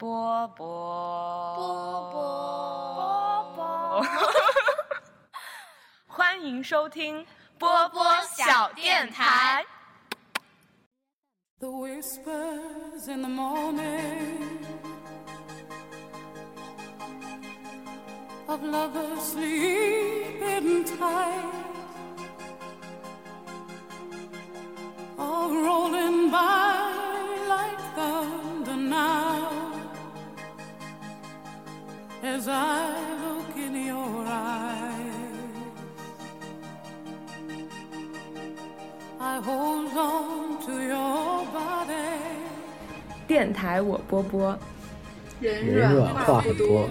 波波波波波，欢迎收听波波小电台。The whispers in the morning of lovers sleeping tight are rolling by as I look in your eyes. I hold on to your body. 电台我波波，人人软话不多，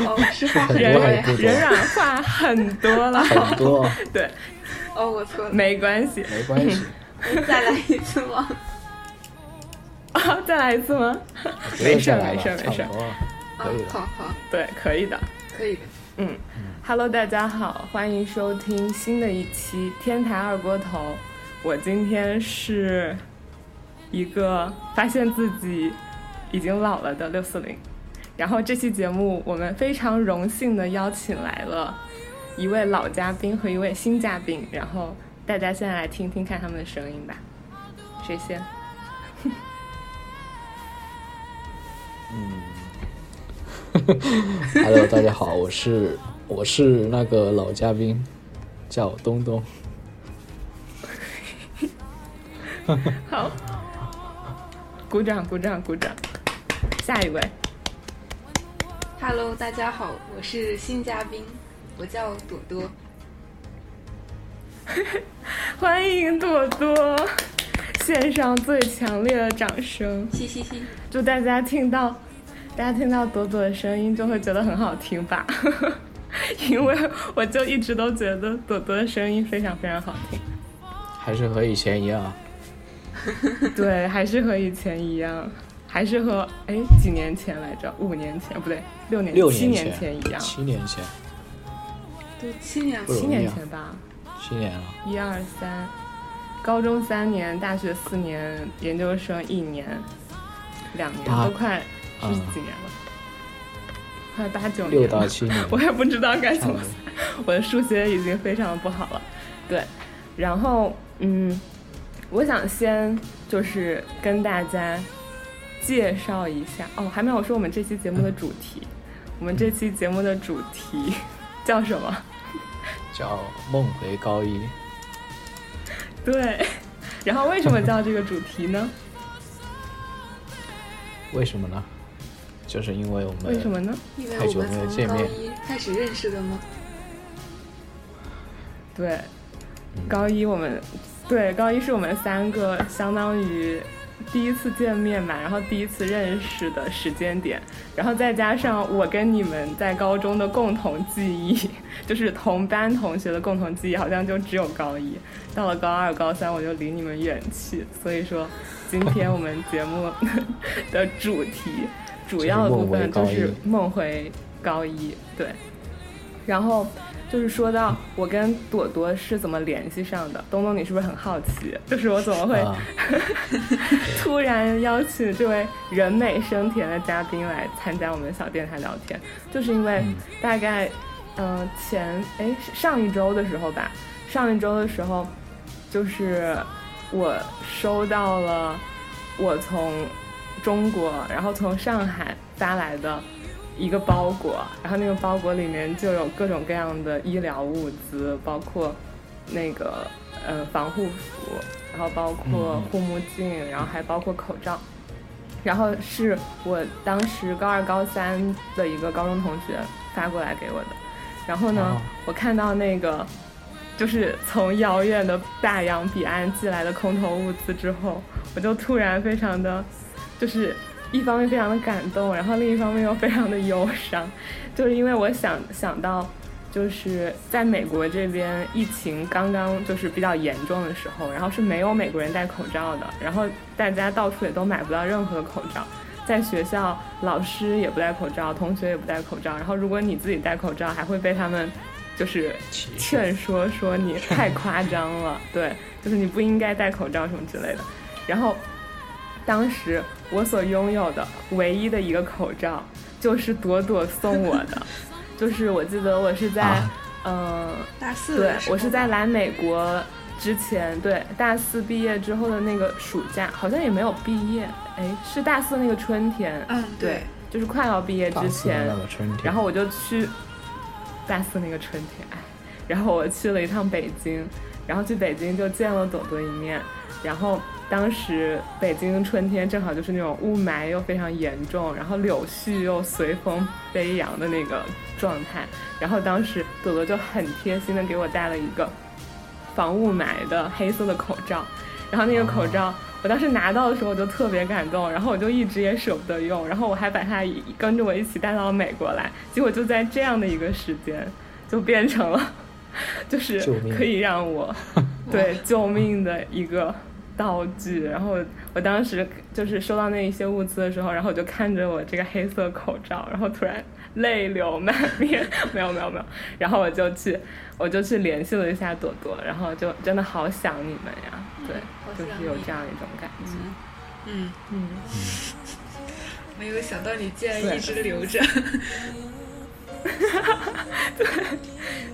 哦，是话很人多。人软话很多了，很多 对，哦，我错了，没关系。没关系，再来一次吗？啊，再来一次吗？没事儿没事儿没事儿可以啊，好。好，对，可以的。可以的。嗯，Hello，大家好，欢迎收听新的一期《天台二锅头》。我今天是一个发现自己已经老了的六四零，然后这期节目我们非常荣幸的邀请来了一位老嘉宾和一位新嘉宾，然后大家现在来听听看他们的声音吧。谁先？Hello，大家好，我是我是那个老嘉宾，叫东东。好，鼓掌，鼓掌，鼓掌。下一位，Hello，大家好，我是新嘉宾，我叫朵朵。欢迎朵朵，献上最强烈的掌声。嘻嘻嘻，祝大家听到，大家听到朵朵的声音就会觉得很好听吧？因为我就一直都觉得朵朵的声音非常非常好听。还是和以前一样，对，还是和以前一样，还是和哎几年前来着？五年前不对，六年六七年年前一样，七年前，对七年七年前吧。七年了，一二三，高中三年，大学四年，研究生一年，两年都快是啊几年了？快八九年六了。到七年，我也不知道该怎么差不多。我的数学已经非常不好了。对，然后嗯，我想先就是跟大家介绍一下哦，还没有说我们这期节目的主题。我们这期节目的主题叫什么？叫梦回高一。对，然后为什么叫这个主题呢？为什么呢？就是因为我们为什么呢？因为太久我们从高没有见面一开始认识的吗？对，嗯高一我们对高一是我们三个相当于第一次见面嘛，然后第一次认识的时间点，然后再加上我跟你们在高中的共同记忆，就是同班同学的共同记忆，好像就只有高一。到了高二、高三，我就离你们远去，所以说今天我们节目 的主题主要的部分就是梦回高一，对，然后。就是说到我跟朵朵是怎么联系上的，东东你是不是很好奇？就是我怎么会啊，突然邀请这位人美声甜的嘉宾来参加我们小电台聊天，就是因为嗯。大概，嗯、前哎上一周的时候吧，上一周的时候，就是我收到了我从中国，然后从上海发来的一个包裹，然后那个包裹里面就有各种各样的医疗物资，包括那个呃防护服，然后包括嗯护目镜，然后还包括口罩。然后是我当时高二、高三的一个高中同学发过来给我的。然后呢，哦我看到那个就是从遥远的大洋彼岸寄来的空投物资之后，我就突然非常的，就是一方面非常的感动，然后另一方面又非常的忧伤，就是因为我想想到，就是在美国这边疫情刚刚就是比较严重的时候，然后是没有美国人戴口罩的，然后大家到处也都买不到任何口罩。在学校，老师也不戴口罩，同学也不戴口罩。然后，如果你自己戴口罩，还会被他们就是劝说说你太夸张了，对，就是你不应该戴口罩什么之类的。然后当时我所拥有的唯一的一个口罩，就是朵朵送我的。就是我记得我是在，啊。嗯、大四对我是在来美国之前，对大四毕业之后的那个暑假，好像也没有毕业，哎，是大四那个春天，嗯对，就是快要毕业之大四的前那，个春天，然后我就去大四那个春天，哎，然后我去了一趟北京，然后去北京就见了朵朵一面，然后当时北京春天正好就是那种雾霾又非常严重，然后柳絮又随风飞扬的那个状态，然后当时朵朵就很贴心的给我带了一个防雾霾的黑色的口罩，然后那个口罩。我当时拿到的时候我就特别感动，然后我就一直也舍不得用，然后我还把它跟着我一起带到了美国来，结果就在这样的一个时间，就变成了，就是可以让我 对救命的一个道具。然后我当时就是收到那一些物资的时候，然后我就看着我这个黑色口罩，然后突然泪流满面，没有没有没有，然后我就去我就去联系了一下朵朵，然后就真的好想你们呀，对，就是有这样一种感觉，嗯，嗯。没有想到你竟然一直留着。对，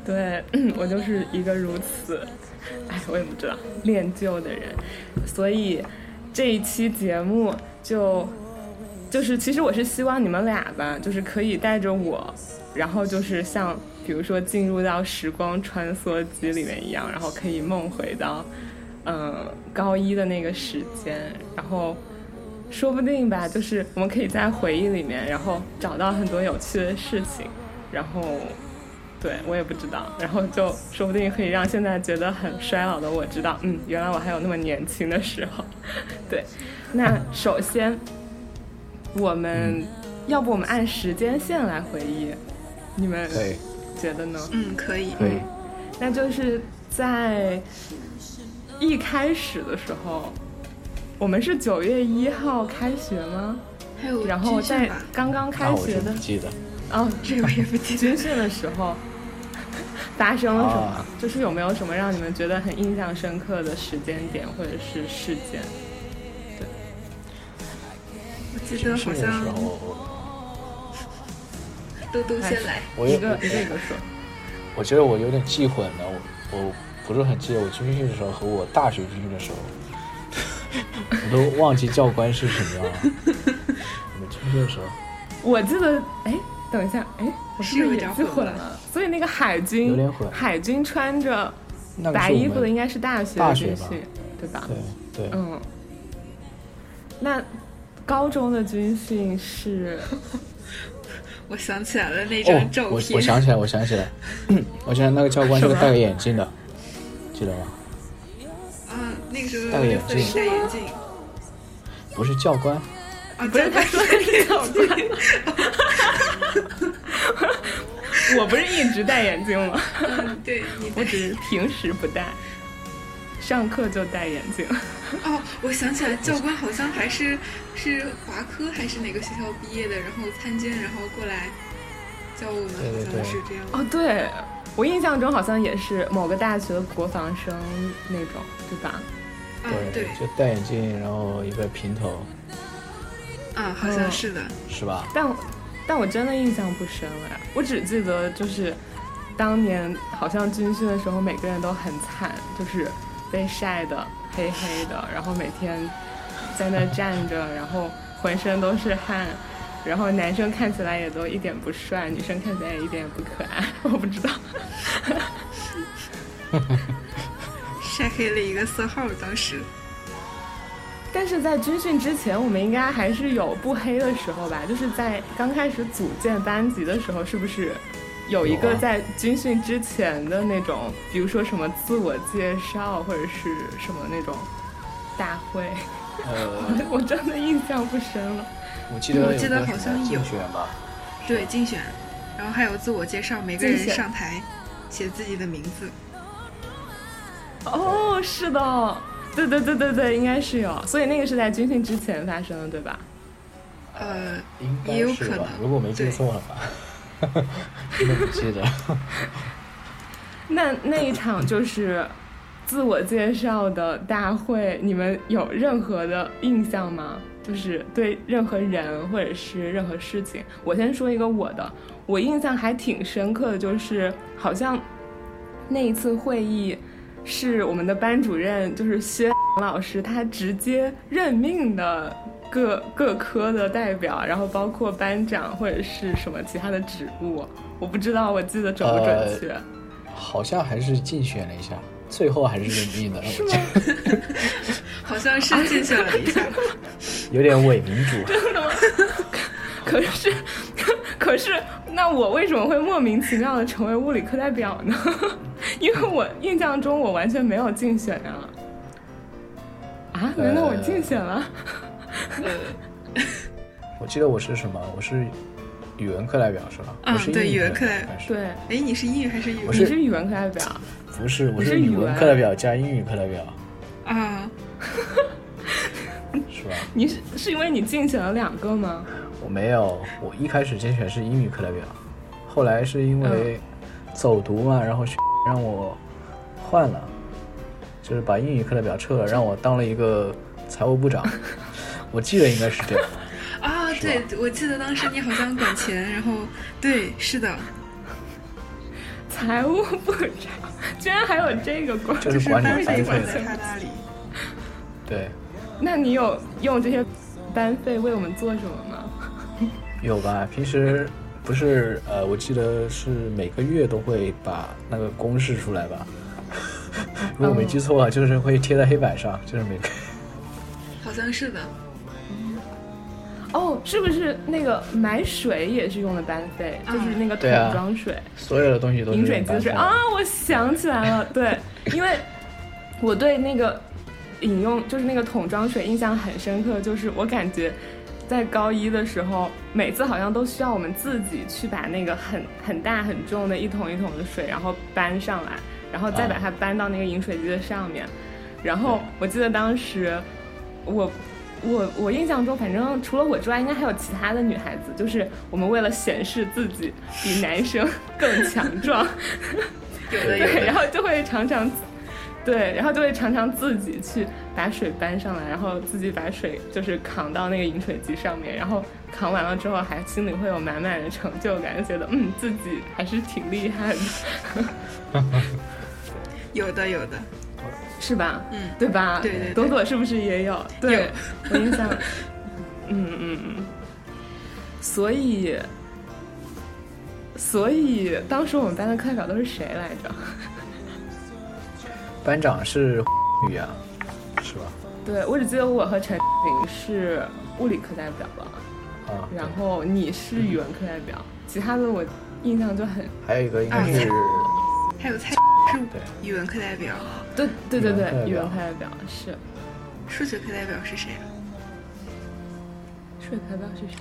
对我就是一个如此，哎，我也不知道。恋旧的人，所以这一期节目就就是其实我是希望你们俩吧，就是可以带着我，然后就是像比如说进入到时光穿梭机里面一样，然后可以梦回到嗯高一的那个时间，然后。说不定吧，就是我们可以在回忆里面，然后找到很多有趣的事情，然后对我也不知道，然后就说不定可以让现在觉得很衰老的我知道，嗯，原来我还有那么年轻的时候。对，那首先我们、要不我们按时间线来回忆，你们可以觉得呢？嗯，可以。可以，那就是在一开始的时候，我们是九月一号开学吗？还有然后在刚刚开学的不记得。哦，这个我也不记得。军训的时候发生了什么？啊就是有没有什么让你们觉得很印象深刻的时间点或者是事件？对我记得好像候，嘟嘟先来。我有一个一个一个说。我觉得我有点记混了，我我不是很记得我军训的时候和我大学军训的时候，我都忘记教官是什么样了。我们军训的时候我记得，哎，等一下，哎，我是不是也混了？所以那个海有军点混，海军穿着白衣服的应该是大学大学吧的军训，对吧？对对，嗯。那高中的军训是 我想起来了那哦张照，我片。我想起来，我想起来，我想起来那个教官是个戴个眼镜的，记得吗？嗯，那个时候戴个眼镜。不是教官，啊，不是他说的是教官？我不是一直戴眼镜吗？嗯，对我只是平时不戴，上课就戴眼镜。哦，我想起来，教官好像还是是华科还是哪个学校毕业的，然后参军，然后过来教我们，好对对对像是这样。哦，对，我印象中好像也是某个大学的国防生那种，对吧？啊，对，就戴眼镜，然后一个平头，啊，好像是的。是吧？但但我真的印象不深了呀，我只记得就是当年好像军训的时候，每个人都很惨，就是被晒的黑黑的，然后每天在那站着，然后浑身都是汗。然后男生看起来也都一点不帅，女生看起来也一点也不可爱，我不知道。晒黑了一个色号，当时但是在军训之前，我们应该还是有不黑的时候吧？就是在刚开始组建班级的时候，是不是有一个在军训之前的那种，比如说什么自我介绍或者是什么那种大会？呃，我真的印象不深了。我记得我记得好像有竞选吧，对竞选，然后还有自我介绍，每个人上台写自己的名字。哦，是的，对对对对对，应该是有。所以那个是在军训之前发生的，对吧？呃，应该也有是吧可能？如果没记错的话，真的不记得。那那一场就是自我介绍的大会，你们有任何的印象吗？就是对任何人或者是任何事情，我先说一个我的，我印象还挺深刻的，就是好像那一次会议是我们的班主任，就是薛 老师，他直接任命的各各科的代表，然后包括班长或者是什么其他的职务，我不知道，我记得准不准确？好像还是竞选了一下，最后还是任命的，是吗？好像是竞选了一下，有点伪民主。真的吗？可是，可是，那我为什么会莫名其妙的成为物理课代表呢？因为我印象中我完全没有竞选啊！啊？难道我竞选了？我记得我是什么？我是语文课代表是吧？嗯我是对语文课代代表。对，哎，你是英语还是语文？你是语文课代表，不是，我是是语文课代表加英语课代表，啊，是吧？你是是因为你竞选了两个吗？我没有，我一开始竞选是英语课代表，后来是因为走读嘛，然后让我换了，就是把英语课代表撤了，让我当了一个财务部长。我记得应该是这样。啊，对，我记得当时你好像管钱，然后对，是的，财务部长，居然还有这个官。就是管班理班费费管在的，他那里。对，那你有用这些班费为我们做什么吗？有吧？平时不是呃，我记得是每个月都会把那个公式出来吧？如果没记错啊，就是会贴在黑板上，就是每个好像是的，哦，是不是那个买水也是用的班费？啊就是那个桶对啊装水。所有的东西都是饮水机的水啊，我想起来了，对，因为我对那个饮用就是那个桶装水印象很深刻，就是我感觉在高一的时候，每次好像都需要我们自己去把那个很很大很重的一桶一桶的水，然后搬上来，然后再把它搬到那个饮水机的上面，然后我记得当时我。我我印象中，反正除了我之外，应该还有其他的女孩子。就是我们为了显示自己比男生 更强壮，有的 有对，然。后就会常常，对，然后就会常常自己去把水搬上来，然后自己把水就是扛到那个饮水机上面，然后扛完了之后还心里会有满满的成就感，觉得嗯自己还是挺厉害的，有的有的，是吧？嗯，对吧？对对对朵朵是不是也有？对有，我印象，嗯嗯嗯，所以。所以当时我们班的课代表都是谁来着？班长是 语啊，是吧？对，我只记得我和陈琳是物理课代表了，啊，然后你是语文课代表，其他的我印象就很，还有一个应该啊是还有蔡语文课代表，对对对对，语语文课代表文课代表是，数学课代表是谁啊？数学课代表是谁？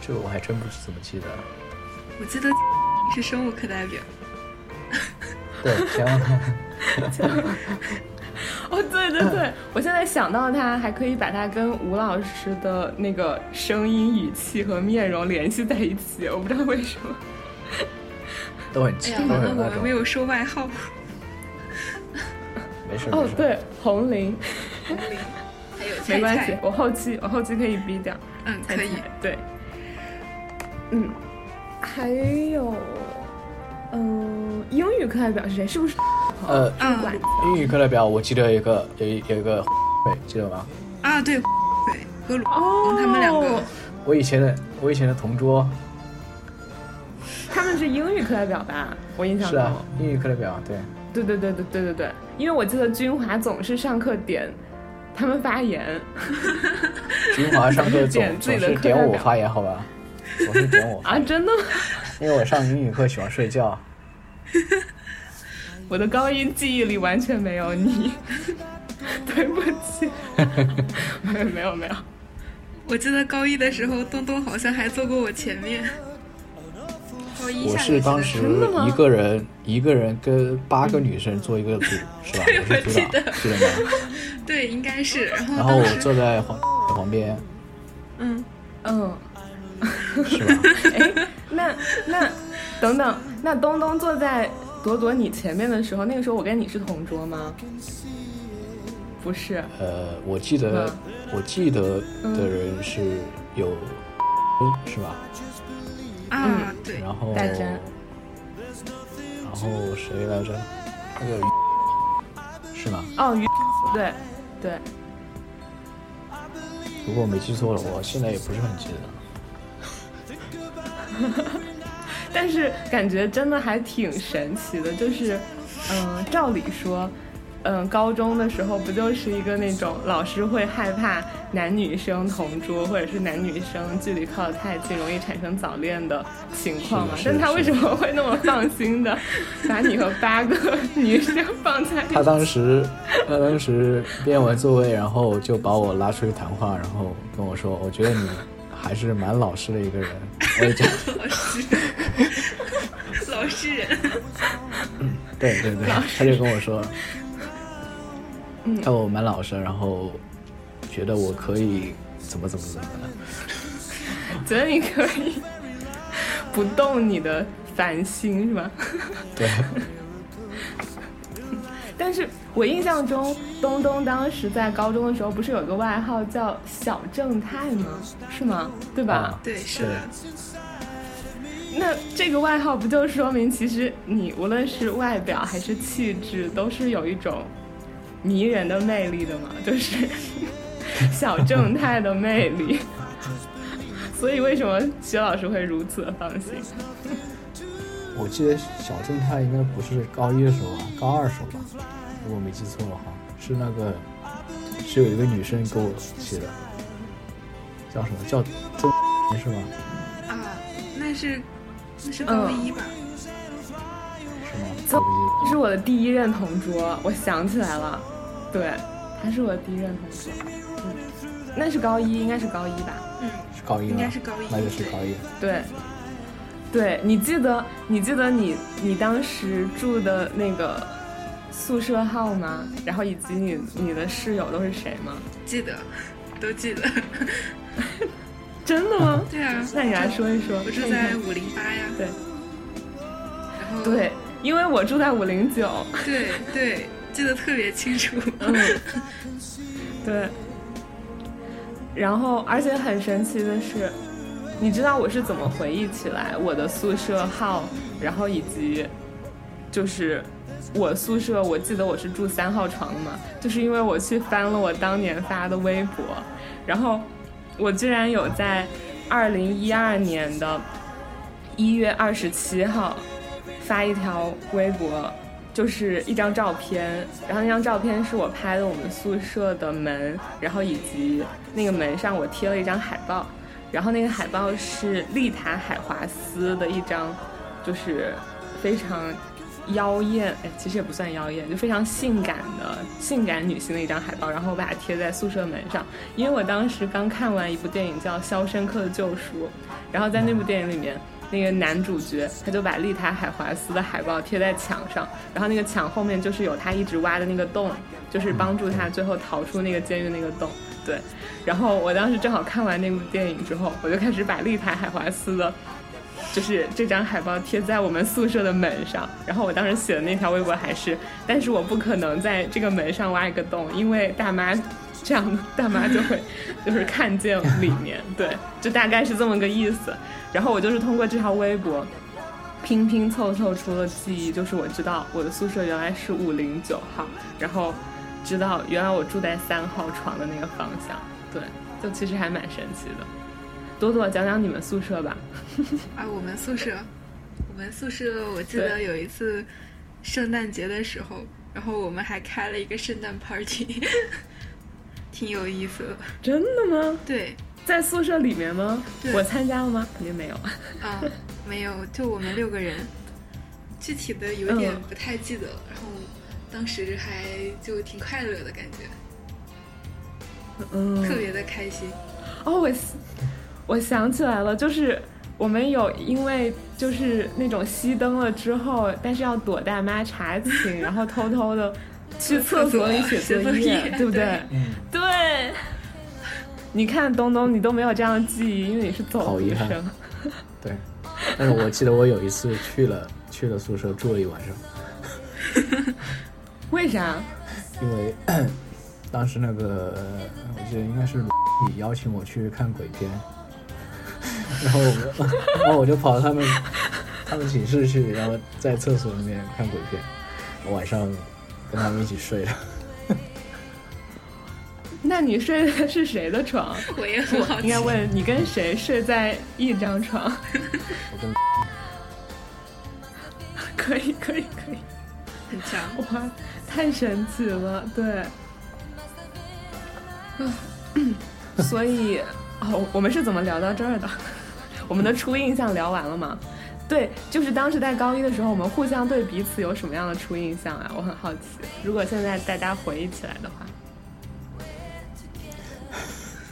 这个我还真不是怎么记得。我记得你 是生物课代表。对，行，哦，对对对，我现在想到他，还可以把他跟吴老师的那个声音、语气和面容联系在一起，我不知道为什么。都很记，哎，都，很那种我们没。有说外号。没事。哦对，红玲，红玲，还有菜没关系，，我后期我后期可以逼掉。嗯，可以。对，嗯，还有，嗯、英语课代表是谁？是不是？呃，嗯英语课代表我记得有一个有一有一个，对，记得吗？啊，对，对，和鲁哦，他们两个，我以前的我以前的同桌他们是英语课代表吧？我印象中，是啊，英语课代表对，对对对对对对对，因为我记得军华总是上课点他们发言，君华上课总总是点我发言，好吧？总是点我发啊，言，真的吗？因为我上英语课喜欢睡觉。我的高音记忆里完全没有你，对不起，没有没有没有，我记得高一的时候，东东好像还坐过我前面。我是当时一个人一个人跟八个女生做一个组，是吧？我是组长，记得吗？对，应该是。然后然后我，坐在旁旁边，嗯，嗯。是吧？哎，那那等等，那东东坐在朵朵你前面的时候，那个时候我跟你是同桌吗？不是，呃，我记得嗯我记得的人是有，是吧？啊，对，然后然后谁来着？那个是吗？哦，于对对，如果我没记错了，我现在也不是很记得。但是感觉真的还挺神奇的，就是，嗯，照理说，嗯，高中的时候不就是一个那种老师会害怕男女生同桌，或者是男女生距离靠得太近，容易产生早恋的情况吗？是的是的但他为什么会那么放心的 把你和八个女生放在一起？他当时，他当时编完座位，然后就把我拉出去谈话，然后跟我说：“我觉得你还是蛮老实的一个人。”我也觉得，老实，老实人，对对对，他就跟我说，嗯。他说我蛮老实，然后觉得我可以怎么怎么怎么的。觉得你可以不动你的烦心是吧？对，但是我印象中，东东当时在高中的时候，不是有个外号叫小正太吗？是吗？对吧？啊对，是的，那这个外号不就说明，其实你无论是外表还是气质，都是有一种迷人的魅力的嘛，就是小正太的魅力。所以为什么薛老师会如此的放心？我记得小正太应该不是高一的时候吧，高二时候吧，如果没记错的话，是那个是有一个女生给我写的，叫什么叫周是吗？啊，那是那是高一吧？是吗？这我不记这是我的第一任同桌，我想起来了，对，他是我的第一任同桌，嗯，那是高一，应该是高一吧？嗯，是高一？应该是高一那就是高一。对，对你记得你记得你你当时住的那个宿舍号吗？然后以及你你的室友都是谁吗？记得，都记得。真的吗？对啊，那你来说一说。我住在五零八呀，对然后对，因为我住在五零九。对对，记得特别清楚。嗯，对。然后，而且很神奇的是，你知道我是怎么回忆起来我的宿舍号，然后以及就是我宿舍，我记得我是住三号床的嘛，就是因为我去翻了我当年发的微博，然后我居然有在二零一二年的一月二十七号发一条微博，就是一张照片，然后那张照片是我拍的我们宿舍的门，然后以及那个门上我贴了一张海报，然后那个海报是丽塔海华斯的一张，就是非常妖艳，哎，其实也不算妖艳，就非常性感的性感女性的一张海报，然后我把它贴在宿舍门上，因为我当时刚看完一部电影叫《肖申克的救赎》，然后在那部电影里面。那个男主角他就把丽塔海华斯的海报贴在墙上，然后那个墙后面就是有他一直挖的那个洞，就是帮助他最后逃出那个监狱那个洞。对，然后我当时正好看完那部电影之后，我就开始把立牌海华斯的，就是这张海报贴在我们宿舍的门上。然后我当时写的那条微博还是，但是我不可能在这个门上挖一个洞，因为大妈这样大妈就会就是看见里面，对，就大概是这么个意思。然后我就是通过这条微博拼拼凑凑出了记忆，就是我知道我的宿舍原来是五零九号，然后知道原来我住在三号床的那个方向，对，就其实还蛮神奇的。朵朵讲讲你们宿舍吧。啊，我们宿舍，我们宿舍，我记得有一次圣诞节的时候，然后我们还开了一个圣诞 party，挺有意思的。真的吗？对，在宿舍里面吗？对我参加了吗？肯定没有。啊，没有，就我们六个人，具体的有点嗯不太记得了。然后当时还就挺快乐的感觉，嗯，特别的开心。哦，我我想起来了，就是我们有因为就是那种熄灯了之后，但是要躲大妈查寝，然后偷偷的 去厕所里写作业对不对？对嗯，对。你看东东，你都没有这样的记忆，因为你是走读好遗憾生。对。但是我记得我有一次去了去了宿舍住了一晚上，为啥？因为 当时那个我记得应该是你邀请我去看鬼片，然后我然后我就跑到他们他们寝室去，然后在厕所里面看鬼片，我晚上跟他们一起睡了。那你睡的是谁的床？我也很好奇。应该问你跟谁睡在一张床？我跟可以，可以，可以。很强，哇，太神奇了，对。嗯，所以哦，我们是怎么聊到这儿的？我们的初印象聊完了吗？对，就是当时在高一的时候，我们互相对彼此有什么样的初印象啊？我很好奇。如果现在大家回忆起来的话，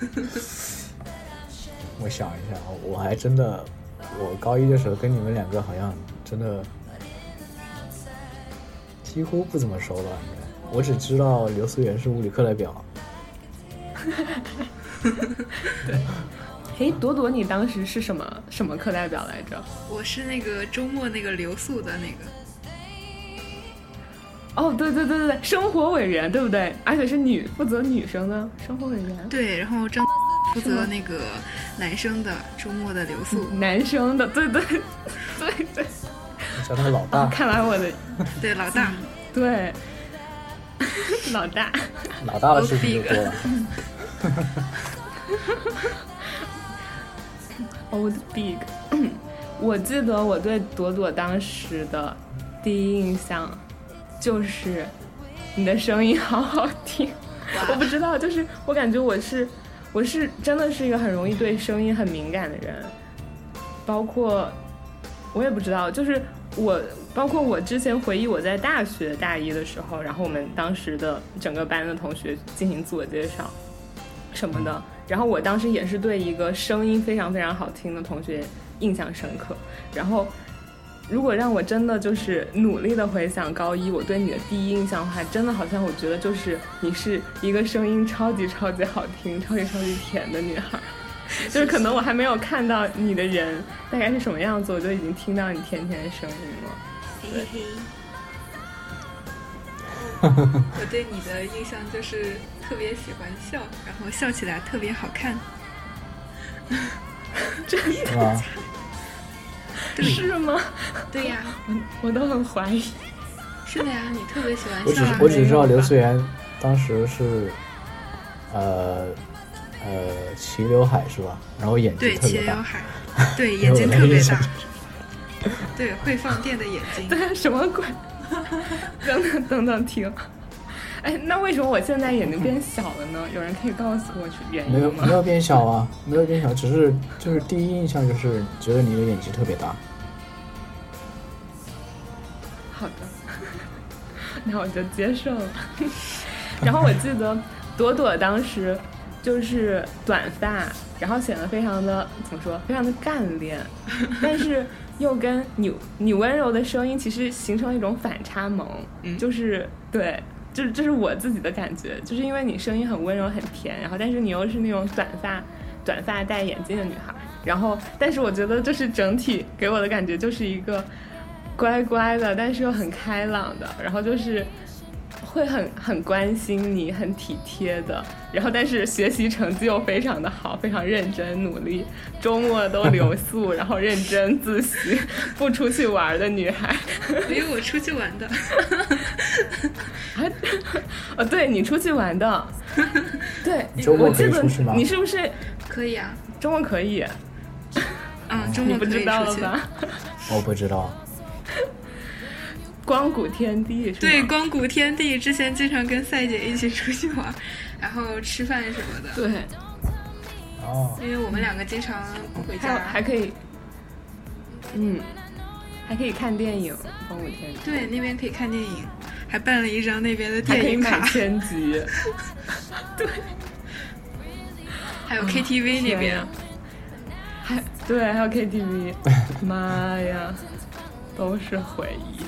我想一下，我还真的，我高一的时候跟你们两个好像真的几乎不怎么熟了，应该。我只知道刘思源是物理课代表。对。哎，朵朵，你当时是什么什么课代表来着？我是那个周末那个留宿的那个。哦，对对对对对，生活委员对不对？而且是女，负责女生的生活委员。对，然后张 负责那个男生的周末的留宿。男生的，对对对对。叫他老大。看来我的 对老大，对。老大，老大的事情就多了。Old Big，我记得我对朵朵当时的第一印象就是你的声音好好听。我不知道，就是我感觉我是我是真的是一个很容易对声音很敏感的人，包括我也不知道，就是我包括我之前回忆我在大学大一的时候，然后我们当时的整个班的同学进行自我介绍什么的。然后我当时也是对一个声音非常非常好听的同学印象深刻。然后，如果让我真的就是努力的回想高一我对你的第一印象的话，真的好像我觉得就是你是一个声音超级超级好听、超级超级甜的女孩。就是可能我还没有看到你的人大概是什么样子，我就已经听到你甜甜的声音了。嘿嘿。我对你的印象就是特别喜欢笑，然后笑起来特别好看。真的吗？是吗？对呀，我我都很怀疑。是的呀，你特别喜欢笑。我只我只知道刘思源当时是，呃呃齐刘海是吧？然后眼睛特别大。对齐刘海，对眼睛特别大。对会放电的眼睛。对 什么鬼？等等等等，停！哎，那为什么我现在眼睛变小了呢？有人可以告诉我原因吗？没有，没有变小啊，没有变小，只是就是第一印象就是觉得你的眼睛特别大。好的，那我就接受了。然后我记得朵朵当时就是短发，然后显得非常的怎么说，非常的干练，但是。又跟你你温柔的声音其实形成了一种反差萌，就是对，就是这是我自己的感觉，就是因为你声音很温柔很甜，然后但是你又是那种短发短发戴眼镜的女孩，然后但是我觉得就是整体给我的感觉就是一个乖乖的，但是又很开朗的，然后就是。会很很关心你，很体贴的，然后但是学习成绩又非常的好，非常认真努力，周末都留宿，然后认真自习，不出去玩的女孩。没有我出去玩的。啊，哦，对你出去玩的，对，我记得你是不是可以啊？周末可以。嗯，周末不知道了吧？我不知道。光谷天地是对，光谷天地之前经常跟赛姐一起出去玩，然后吃饭什么的。对，哦，因为我们两个经常不回家，还可以，嗯，还可以看电影。光谷天地对，那边可以看电影，还办了一张那边的电影卡，千集。对，还有 KTV 那边，还对，还有 KTV。妈呀，都是回忆。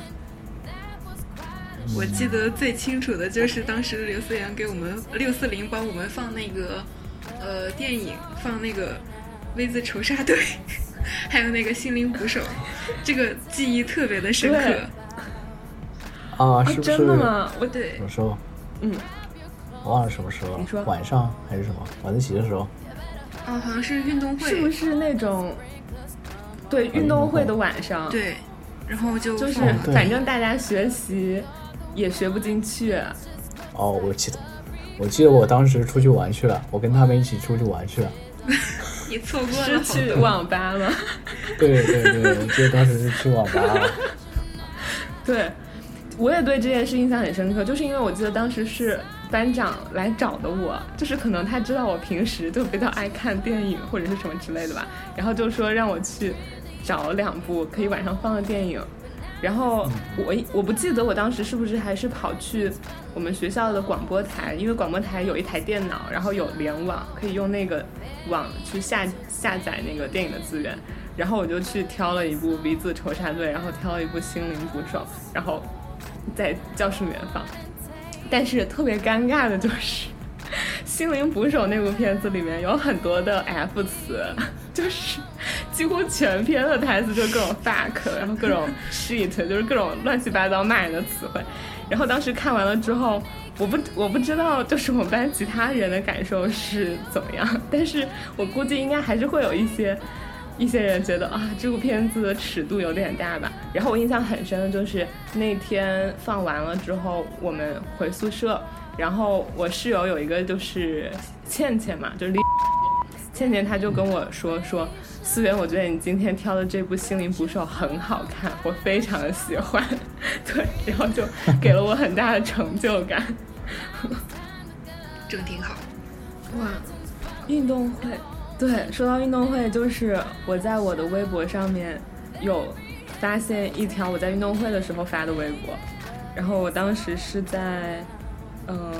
我记得最清楚的就是当时刘思源给我们六四零帮我们放那个，呃，电影放那个《V 字仇杀队》，还有那个《心灵捕手》，这个记忆特别的深刻。啊，是不是？真的吗？我对什，么时候？嗯，我忘了什么时候了。你说晚上还是什么？晚自习的时候。哦，好像是运动会，是不是那种对运动会的晚上？，对，然后就就是反正大家学习也学不进去。哦，我记得，我记得我当时出去玩去了，我跟他们一起出去玩去了。你错过是了。去网吧了？对对对，我记得当时是去网吧了。对，我也对这件事印象很深刻，就是因为我记得当时是班长来找的我，就是可能他知道我平时就比较爱看电影或者是什么之类的吧，然后就说让我去找两部可以晚上放的电影。然后我我不记得我当时是不是还是跑去我们学校的广播台，因为广播台有一台电脑，然后有联网，可以用那个网去下下载那个电影的资源。然后我就去挑了一部《鼻子仇杀队》，然后挑了一部《心灵捕手》，然后在教室里面放。但是特别尴尬的就是，《心灵捕手》那部片子里面有很多的 F 词，就是几乎全篇的台词就各种 fuck，然后各种 shit，就是各种乱七八糟骂人的词汇。然后当时看完了之后，我不我不知道就是我们班其他人的感受是怎么样，但是我估计应该还是会有一些一些人觉得啊这部片子的尺度有点大吧。然后我印象很深的就是那天放完了之后，我们回宿舍，然后我室友有一个就是倩倩嘛，就是倩倩她就跟我说说，思源，我觉得你今天挑的这部《心灵捕手》很好看，我非常的喜欢，对，然后就给了我很大的成就感。整挺好。哇，运动会，对，说到运动会，就是我在我的微博上面有发现一条我在运动会的时候发的微博，然后我当时是在，嗯、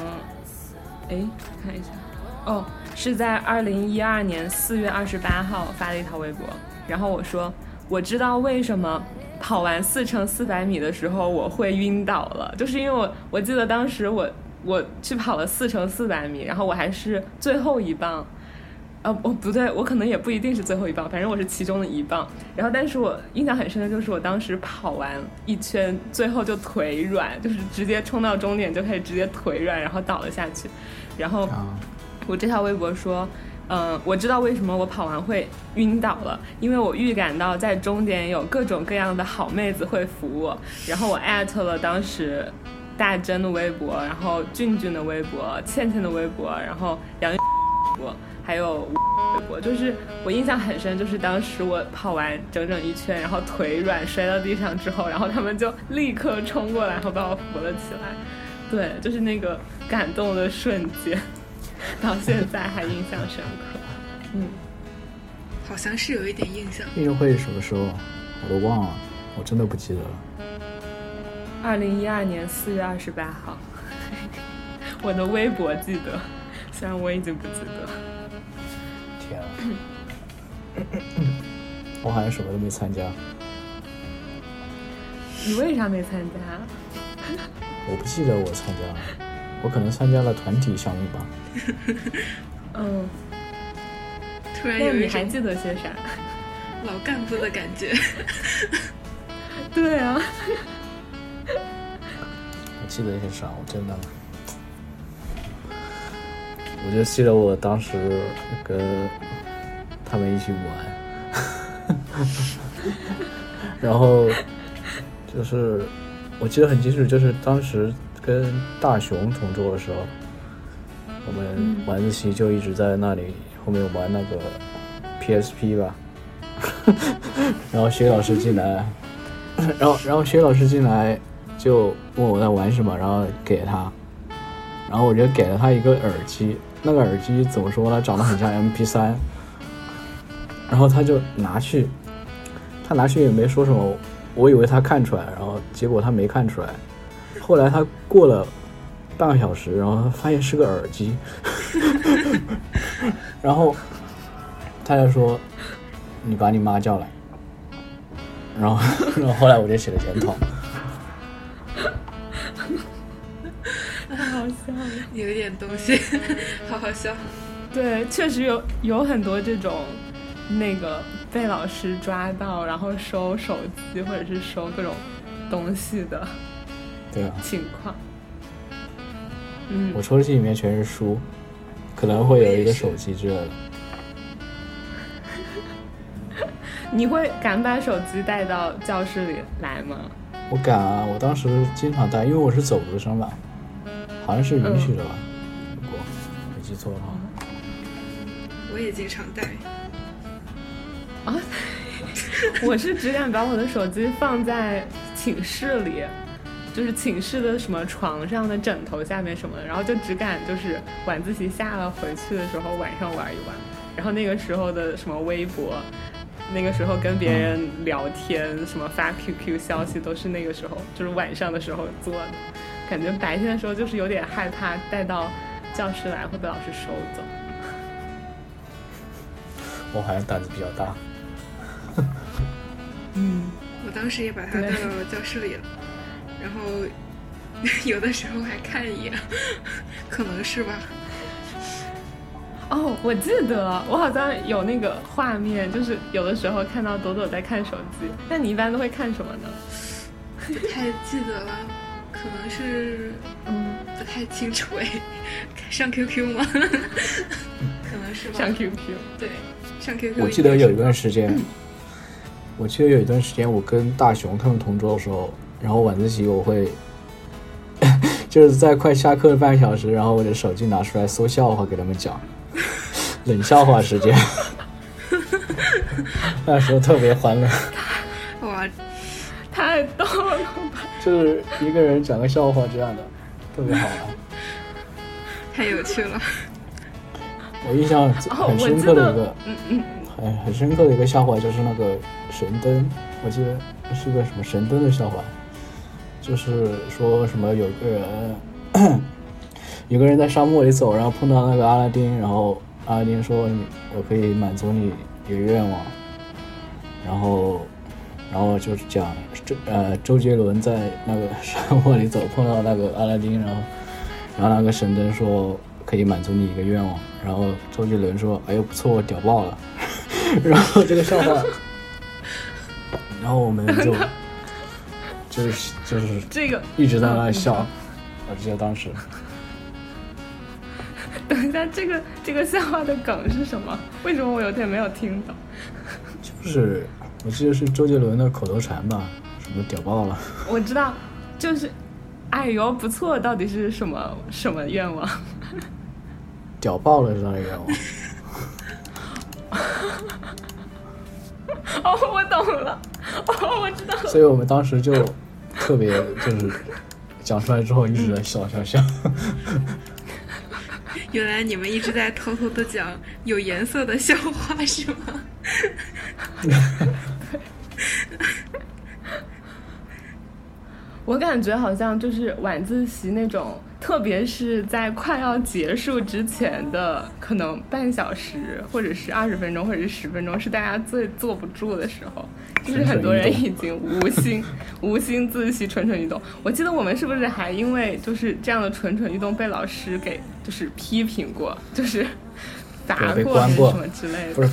哎，看一下，哦，是在二零一二年四月二十八号发的一条微博，然后我说我知道为什么跑完四乘四百米的时候我会晕倒了，就是因为我我记得当时我我去跑了四乘四百米，然后我还是最后一棒。呃，我不对，我可能也不一定是最后一棒，反正我是其中的一棒。然后，但是我印象很深的就是我当时跑完一圈，最后就腿软，就是直接冲到终点就开始直接腿软，然后倒了下去。然后，我这条微博说，嗯、我知道为什么我跑完会晕倒了，因为我预感到在终点有各种各样的好妹子会扶我，然后我艾特了当时大珍的微博，然后俊俊的微博，倩倩的微博，然后杨微博，还有微博，就是我印象很深，就是当时我跑完整整一圈，然后腿软摔到地上之后，然后他们就立刻冲过来，然后把我扶了起来。对，就是那个感动的瞬间，到现在还印象深刻。嗯，好像是有一点印象。运动会是什么时候？我都忘了，我真的不记得了。二零一二年四月二十八号，我的微博记得，虽然我已经不记得。天啊！我好像什么都没参加，你为啥没参加？我不记得我参加了，我可能参加了团体项目吧。嗯，突然有你还记得些啥？老干部的感觉。对啊，我记得一些啥？我真的，我就记得我当时跟他们一起玩，然后就是我记得很清楚，就是当时跟大雄同桌的时候，我们晚自习就一直在那里后面玩那个 PSP 吧，然后薛老师进来。然后然后薛老师进来就问我在玩什么，然后给他，然后我就给了他一个耳机，那个耳机怎么说呢，长得很像 MP 3然后他就拿去，他拿去也没说什么，我以为他看出来，然后结果他没看出来，后来他过了半个小时，然后发现是个耳机，然后他就说你把你妈叫来。然后，然后后来我就写了检讨。太好笑了。有一点东西，好好笑。对，确实有有很多这种那个被老师抓到，然后收手机或者是收各种东西的。对啊，情况。嗯我，抽屉里面全是书，可能会有一个手机之类的。你会敢把手机带到教室里来吗？我敢啊，我当时经常带，因为我是走读生嘛，好像是允许的吧？如果没记错的话。我也经常带。啊 我是只敢把我的手机放在寝室里，就是寝室的什么床上的枕头下面什么的，然后就只敢就是晚自习下了回去的时候晚上玩一玩，然后那个时候的什么微博，那个时候跟别人聊天，什么发 QQ 消息都是那个时候，就是晚上的时候做的，感觉白天的时候就是有点害怕带到教室来会被老师收走。我好像胆子比较大。嗯，我当时也把它带到教室里了，然后 有的时候还看一眼，可能是吧。哦，我记得我好像有那个画面，就是有的时候看到朵朵在看手机。那你一般都会看什么呢？不太记得了，可能是嗯，不太清楚哎。上 QQ 吗？可能是吧。上 QQ。对，上 QQ。我记得有一段时间，我记得有一段时间，我跟大熊他们同桌的时候，然后晚自习我会，就是在快下课的半小时，然后我的手机拿出来搜笑话给他们讲，冷笑话时间，那时候特别欢乐，哇，太逗了吧！就是一个人讲个笑话这样的，特别好玩。太有趣了。我印象哦，很深刻的一个，，嗯嗯，很很深刻的一个笑话，就是那个神灯，我记得是个什么神灯的笑话，就是说什么有个人，有个人在沙漠里走，然后碰到那个阿拉丁，然后阿拉丁说你我可以满足你一个愿望，然后然后就是讲周呃周杰伦在那个沙漠里走碰到那个阿拉丁，然后然后那个神灯说可以满足你一个愿望，然后周杰伦说哎呦不错，我屌爆了，然后这个笑话，然后我们就就是就是这个一直在那笑，我记得当时 等一下，这个这个笑话的梗是什么？为什么我有点没有听懂？就是我记得是周杰伦的口头禅吧，什么屌爆了，我知道，就是，哎呦不错，到底是什么什么愿望？屌爆了是他的愿望。哦，我懂了，哦，我知道了。所以我们当时就特别就是讲出来之后一直在笑笑笑。原来你们一直在偷偷的讲有颜色的笑话是吗？我感觉好像就是晚自习那种，特别是在快要结束之前的可能半小时，或者是二十分钟，或者是十分钟，是大家最坐不住的时候。就是很多人已经无心 无心自习，蠢蠢欲动。我记得我们是不是还因为就是这样的蠢蠢欲动被老师给就是批评过，就是罚对被过什么之类的。不是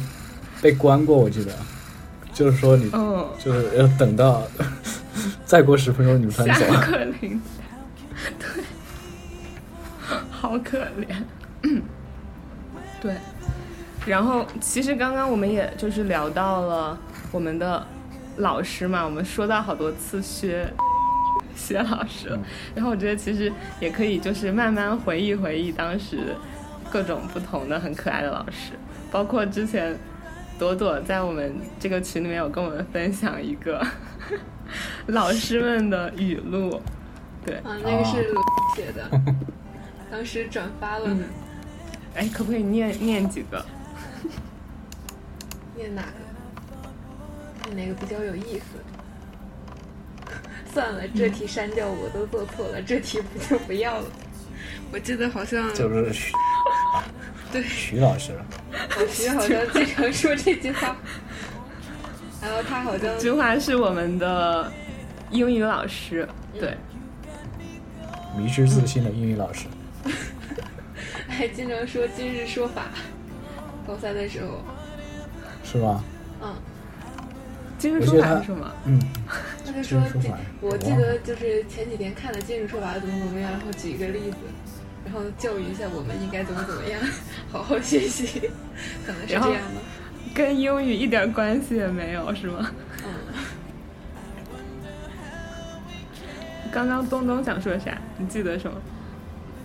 被关过，我记得，就是说你嗯，就是要等到 再过十分钟你们才下走。课铃，对，好可怜。嗯。对，然后其实刚刚我们也就是聊到了我们的老师嘛，我们说到好多次薛 薛老师。了，然后我觉得其实也可以就是慢慢回忆回忆当时各种不同的很可爱的老师，包括之前朵朵在我们这个群里面有跟我们分享一个 老师们的语录，对，啊，那个是写的，当时转发了呢。哎，可不可以念念几个？念哪个？看哪个比较有意思。算了，这题删掉，我都做错了，这题不就不要了。我记得好像就是 徐对徐老师，老师好像经常说这句话，然后他好像这句话是我们的英语老师，对，迷之自信的英语老师。还经常说今日说法。高三的时候，是吗？嗯，今日说法是什么？嗯，他就说我记得就是前几天看了今日说法怎么怎么样，然后举一个例子，然后教育一下我们应该怎么怎么样，好好学习，可能是这样的。跟英语一点关系也没有，是吗？嗯，刚刚东东想说啥？你记得什么？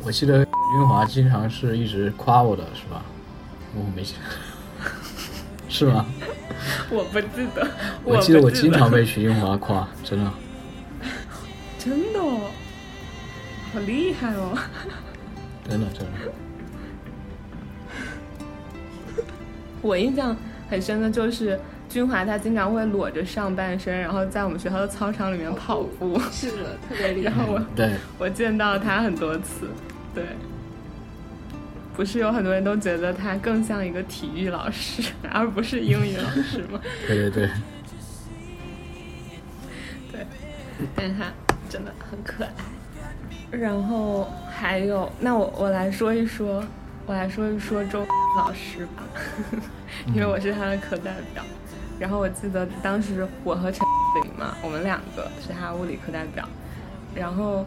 我记得云华经常是一直夸我的，是吧？我没记，是吗？我不记得。我记得我经常被徐云华夸，真的。真的哦，好厉害哦！真的真的，我印象很深的就是君华，他经常会裸着上半身，然后在我们学校的操场里面跑步。是的，特别厉害。然后我对，我见到他很多次，对，不是有很多人都觉得他更像一个体育老师，而不是英语老师吗？对 对对，对，但是他真的很可爱。然后还有，那我我来说一说，我来说一说周老师吧，因为我是他的课代表。然后我记得当时我和陈玲嘛，我们两个是他物理课代表。然后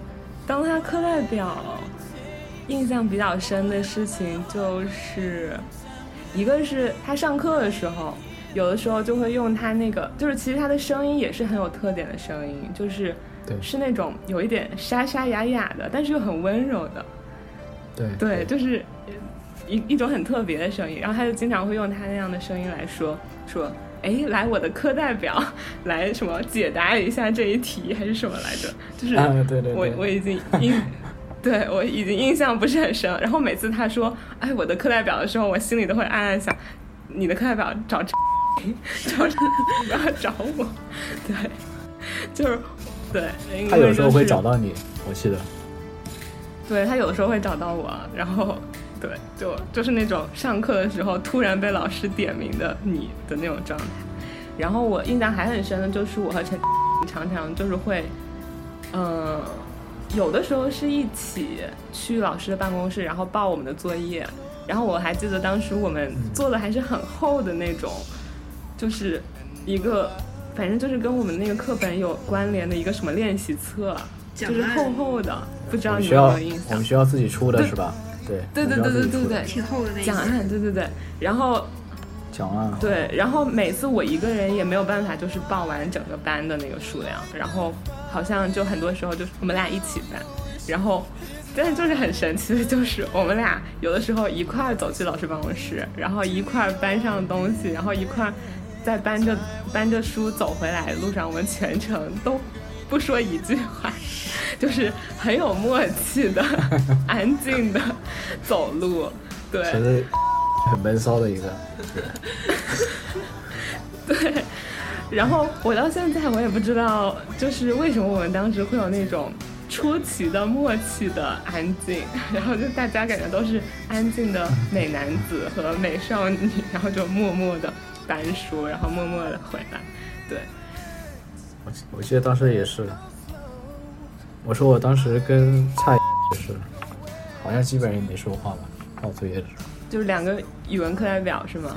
当他课代表，印象比较深的事情就是，一个是他上课的时候，有的时候就会用他那个，就是其实他的声音也是很有特点的声音，就是对是那种有一点沙沙哑哑的，但是又很温柔的，对对，就是一一种很特别的声音。然后他就经常会用他那样的声音来说说，哎，来我的课代表来什么解答一下这一题还是什么来着？就是啊对对对我我已经印，对我已经印象不是很深了。然后每次他说哎我的课代表的时候，我心里都会暗暗想，你的课代表找 找不要找我，对，就是对，他有时候会找到你，我记得。对他有的时候会找到我，然后对，就就是那种上课的时候突然被老师点名的你的那种状态。然后我印象还很深的就是我和陈常常就是会，嗯、有的时候是一起去老师的办公室，然后报我们的作业。然后我还记得当时我们做的还是很厚的那种，就是一个反正就是跟我们那个课本有关联的一个什么练习册，就是厚厚的，不知道你有没有印象我们？学校自己出的是吧？对对对对对对挺厚的那一讲本。案，对对对，然后讲案，对，然后每次我一个人也没有办法，就是报完整个班的那个数量，然后好像就很多时候就是我们俩一起办，然后但是就是很神奇的，就是我们俩有的时候一块儿走去老师办公室，然后一块儿搬上东西，然后一块儿再搬着搬着书走回来，路上我们全程都不说一句话，就是很有默契的、安静的走路，对。其实很闷骚的一个。对，然后我到现在我也不知道，就是为什么我们当时会有那种出奇的默契的安静，然后就大家感觉都是安静的美男子和美少女，然后就默默的单说，然后默默的回来。对，我记我记得当时也是，我说我当时跟蔡就是，好像基本上也没说话吧，报作业的时候。就是两个语文课代表是吗？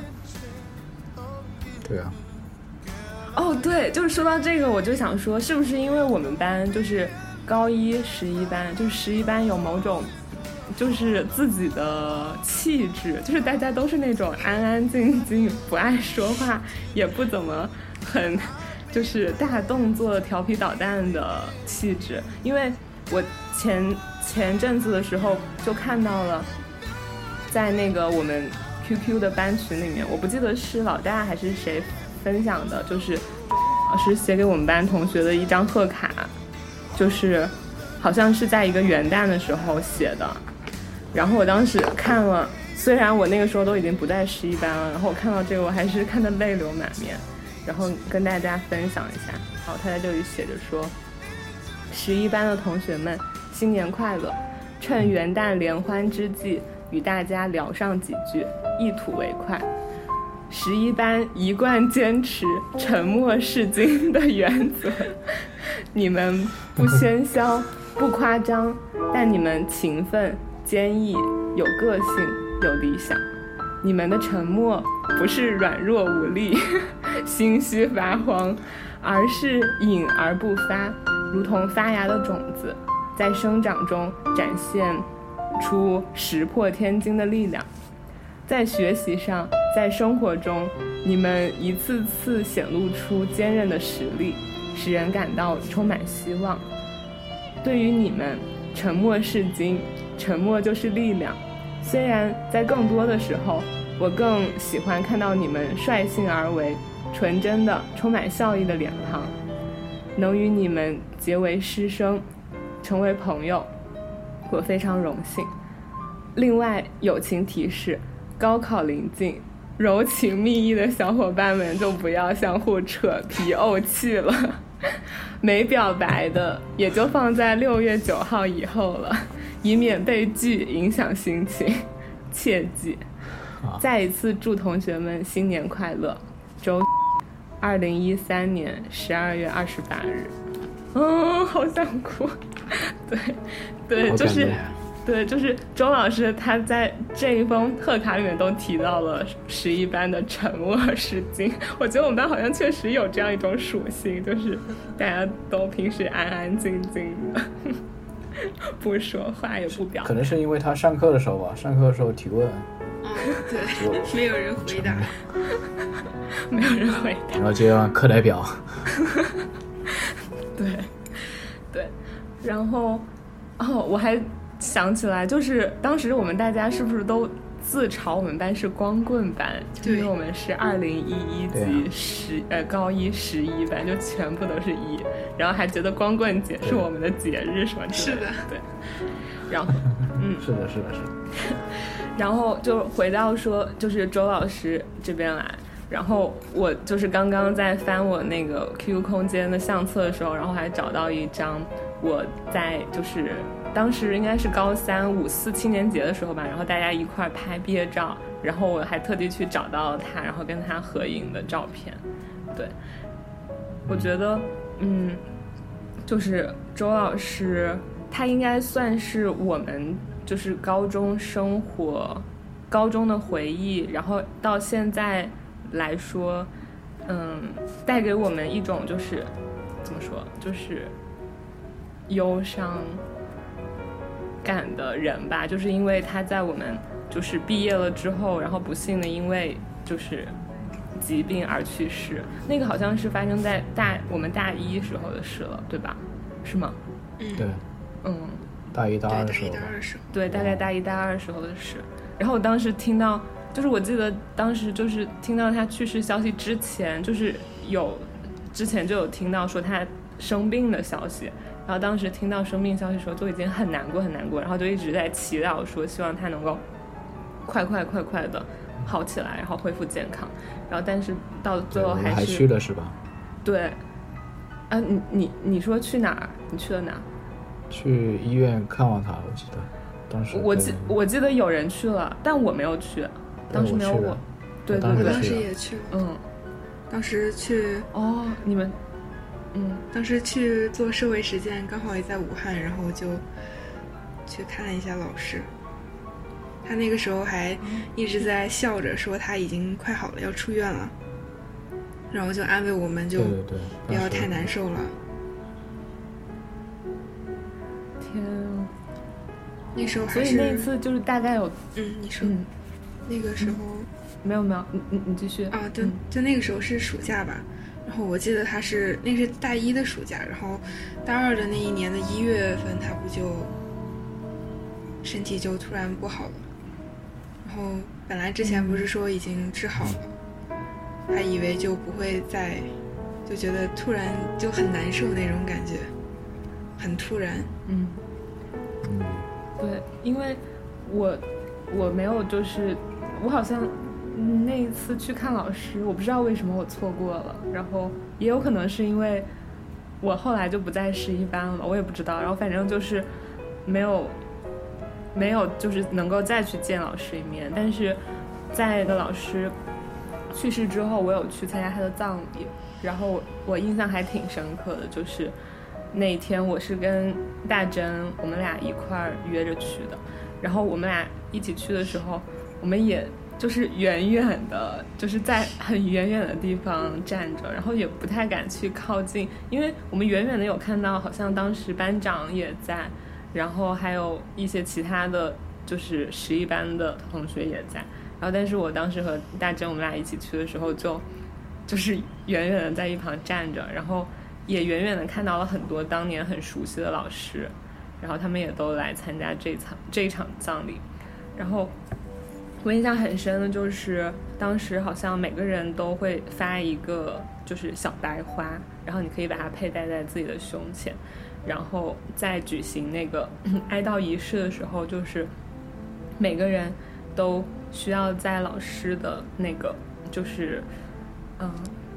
对啊，哦，对，就是说到这个，我就想说，是不是因为我们班就是高一十一班，就是十一班有某种就是自己的气质，就是大家都是那种安安静静、不爱说话，也不怎么很就是大动作、调皮捣蛋的气质。因为我前前阵子的时候就看到了，在那个我们 QQ 的班群里面，我不记得是老大还是谁分享的，就是老师写给我们班同学的一张贺卡，就是好像是在一个元旦的时候写的。然后我当时看了，虽然我那个时候都已经不在十一班了，然后我看到这个我还是看得泪流满面，然后跟大家分享一下。然后他在这里写着说：“十一班的同学们，新年快乐！趁元旦联欢之际，与大家聊上几句，一吐为快。”十一班一贯坚持沉默是金的原则，你们不喧嚣，不夸张，但你们勤奋、坚毅、有个性、有理想。你们的沉默不是软弱无力、心虚发慌，而是隐而不发，如同发芽的种子，在生长中展现出石破天惊的力量。在学习上，在生活中，你们一次次显露出坚韧的实力，使人感到充满希望。对于你们，沉默是金，沉默就是力量。虽然在更多的时候，我更喜欢看到你们率性而为、纯真的、充满笑意的脸庞。能与你们结为师生，成为朋友，我非常荣幸。另外，友情提示。高考临近，柔情蜜意的小伙伴们就不要相互扯皮怄气了。没表白的也就放在六月九号以后了，以免被拒影响心情。切记。再一次祝同学们新年快乐。周，二零一三年十二月二十八日。嗯，好想哭。对，对，就是。对，就是周老师，他在这一封贺卡里面都提到了十一班的沉默是金。我觉得我们班好像确实有这样一种属性，就是大家都平时安安静静的，不说话也不表。可能是因为他上课的时候吧，上课的时候提问，嗯，对，没有人回答，没有人回答，然后就要课代表。对，对，然后哦，我还。想起来，就是当时我们大家是不是都自嘲我们班是光棍班？因为我们是二零一一级十呃高一十一班，就全部都是一，然后还觉得光棍节是我们的节日，什么之类的。对。然后，嗯，是的，是的，是的。然后就回到说，就是周老师这边来，然后我就是刚刚在翻我那个 QQ 空间的相册的时候，然后还找到一张我在就是。当时应该是高三五四青年节的时候吧，然后大家一块拍毕业照，然后我还特地去找到了他，然后跟他合影的照片。对，我觉得，嗯，就是周老师，他应该算是我们就是高中生活、高中的回忆，然后到现在来说，嗯，带给我们一种就是怎么说，就是忧伤。感的人吧，就是因为他在我们就是毕业了之后，然后不幸的因为就是疾病而去世。那个好像是发生在大我们大一时候的事了，对吧？是吗？嗯，对，嗯，大一大二的时候，对，大概大一大二时候的事。然后我当时听到，就是我记得当时就是听到他去世消息之前，就是有之前就有听到说他生病的消息。然后当时听到生病消息的时候，就已经很难过很难过，然后就一直在祈祷说，希望他能够快快快快的好起来，然后恢复健康。然后但是到最后还是去了是吧？对，啊，你你你说去哪儿？你去了哪？去医院看望他，我记得当时我记我记得有人去了，但我没有去，当时没有我。对对对，当时也去了。嗯，当时去哦，你们。嗯，当时去做社会实践，刚好也在武汉，然后就去看了一下老师。他那个时候还一直在笑着说他已经快好了，要出院了。然后就安慰我们，就不要太难受了。天那时候所以那次就是大概有嗯，你说那个时候没有没有，你你你继续啊，就就那个时候是暑假吧。然后我记得他是那是大一的暑假，然后大二的那一年的一月份，他不就身体就突然不好了。然后本来之前不是说已经治好了，还以为就不会再，就觉得突然就很难受那种感觉，很突然。嗯嗯，对，因为我我没有就是我好像。那一次去看老师，我不知道为什么我错过了，然后也有可能是因为我后来就不在十一班了，我也不知道。然后反正就是没有没有就是能够再去见老师一面。但是在一个老师去世之后，我有去参加他的葬礼，然后我印象还挺深刻的，就是那天我是跟大珍我们俩一块儿约着去的，然后我们俩一起去的时候，我们也。就是远远的，就是在很远远的地方站着，然后也不太敢去靠近，因为我们远远的有看到，好像当时班长也在，然后还有一些其他的就是十一班的同学也在，然后但是我当时和大珍我们俩一起去的时候就。就是远远的在一旁站着，然后也远远的看到了很多当年很熟悉的老师，然后他们也都来参加这场这一场葬礼。然后我印象很深的就是，当时好像每个人都会发一个就是小白花，然后你可以把它佩戴在自己的胸前，然后在举行那个 哀悼仪式的时候，就是每个人都需要在老师的那个就是。嗯，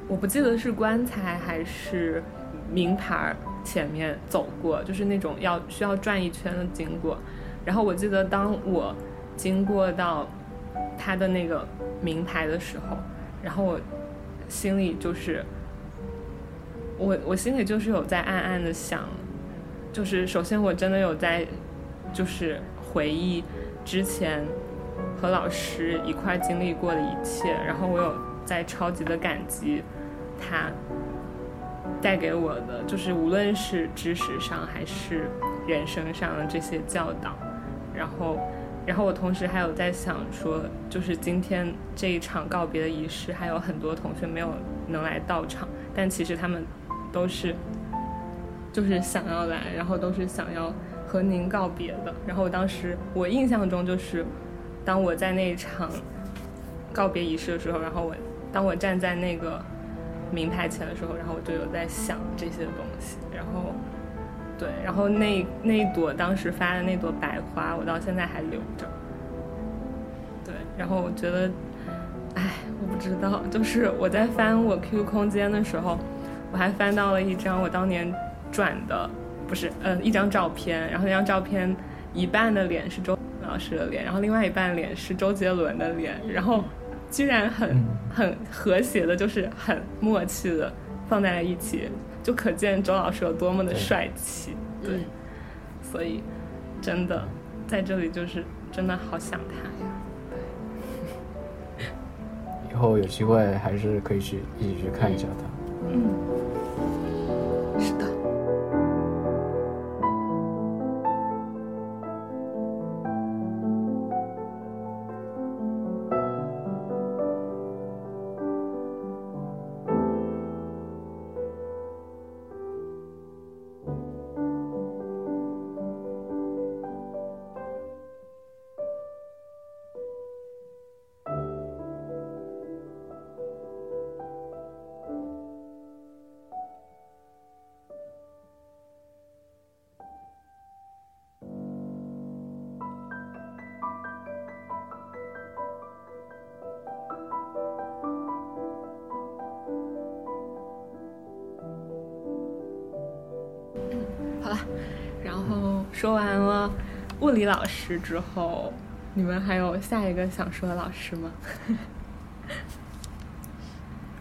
我不记得是棺材还是名牌前面走过，就是那种要需要转一圈的经过。然后我记得当我经过到他的那个名牌的时候，然后我心里就是我我心里就是有在暗暗的想，就是首先我真的有在就是回忆之前和老师一块经历过的一切，然后我有。在超级的感激他带给我的，就是无论是知识上还是人生上的这些教导。然后，然后我同时还有在想说，就是今天这一场告别的仪式，还有很多同学没有能来到场，但其实他们都是就是想要来，然后都是想要和您告别的。然后我当时我印象中就是，当我在那一场告别仪式的时候，然后我。当我站在那个名牌前的时候，然后我就有在想这些东西，然后，对，然后那那一朵当时发的那朵白花，我到现在还留着。对，然后我觉得，哎，我不知道，就是我在翻我 QQ 空间的时候，我还翻到了一张我当年转的，不是，嗯，一张照片，然后那张照片一半的脸是周老师的脸，然后另外一半脸是周杰伦的脸，然后。居然很很和谐的，就是很默契的放在了一起，就可见周老师有多么的帅气。对，所以真的在这里就是真的好想他呀。对，以后有机会还是可以去一起去看一下他。嗯，是的。说完了物理老师之后，你们还有下一个想说的老师吗？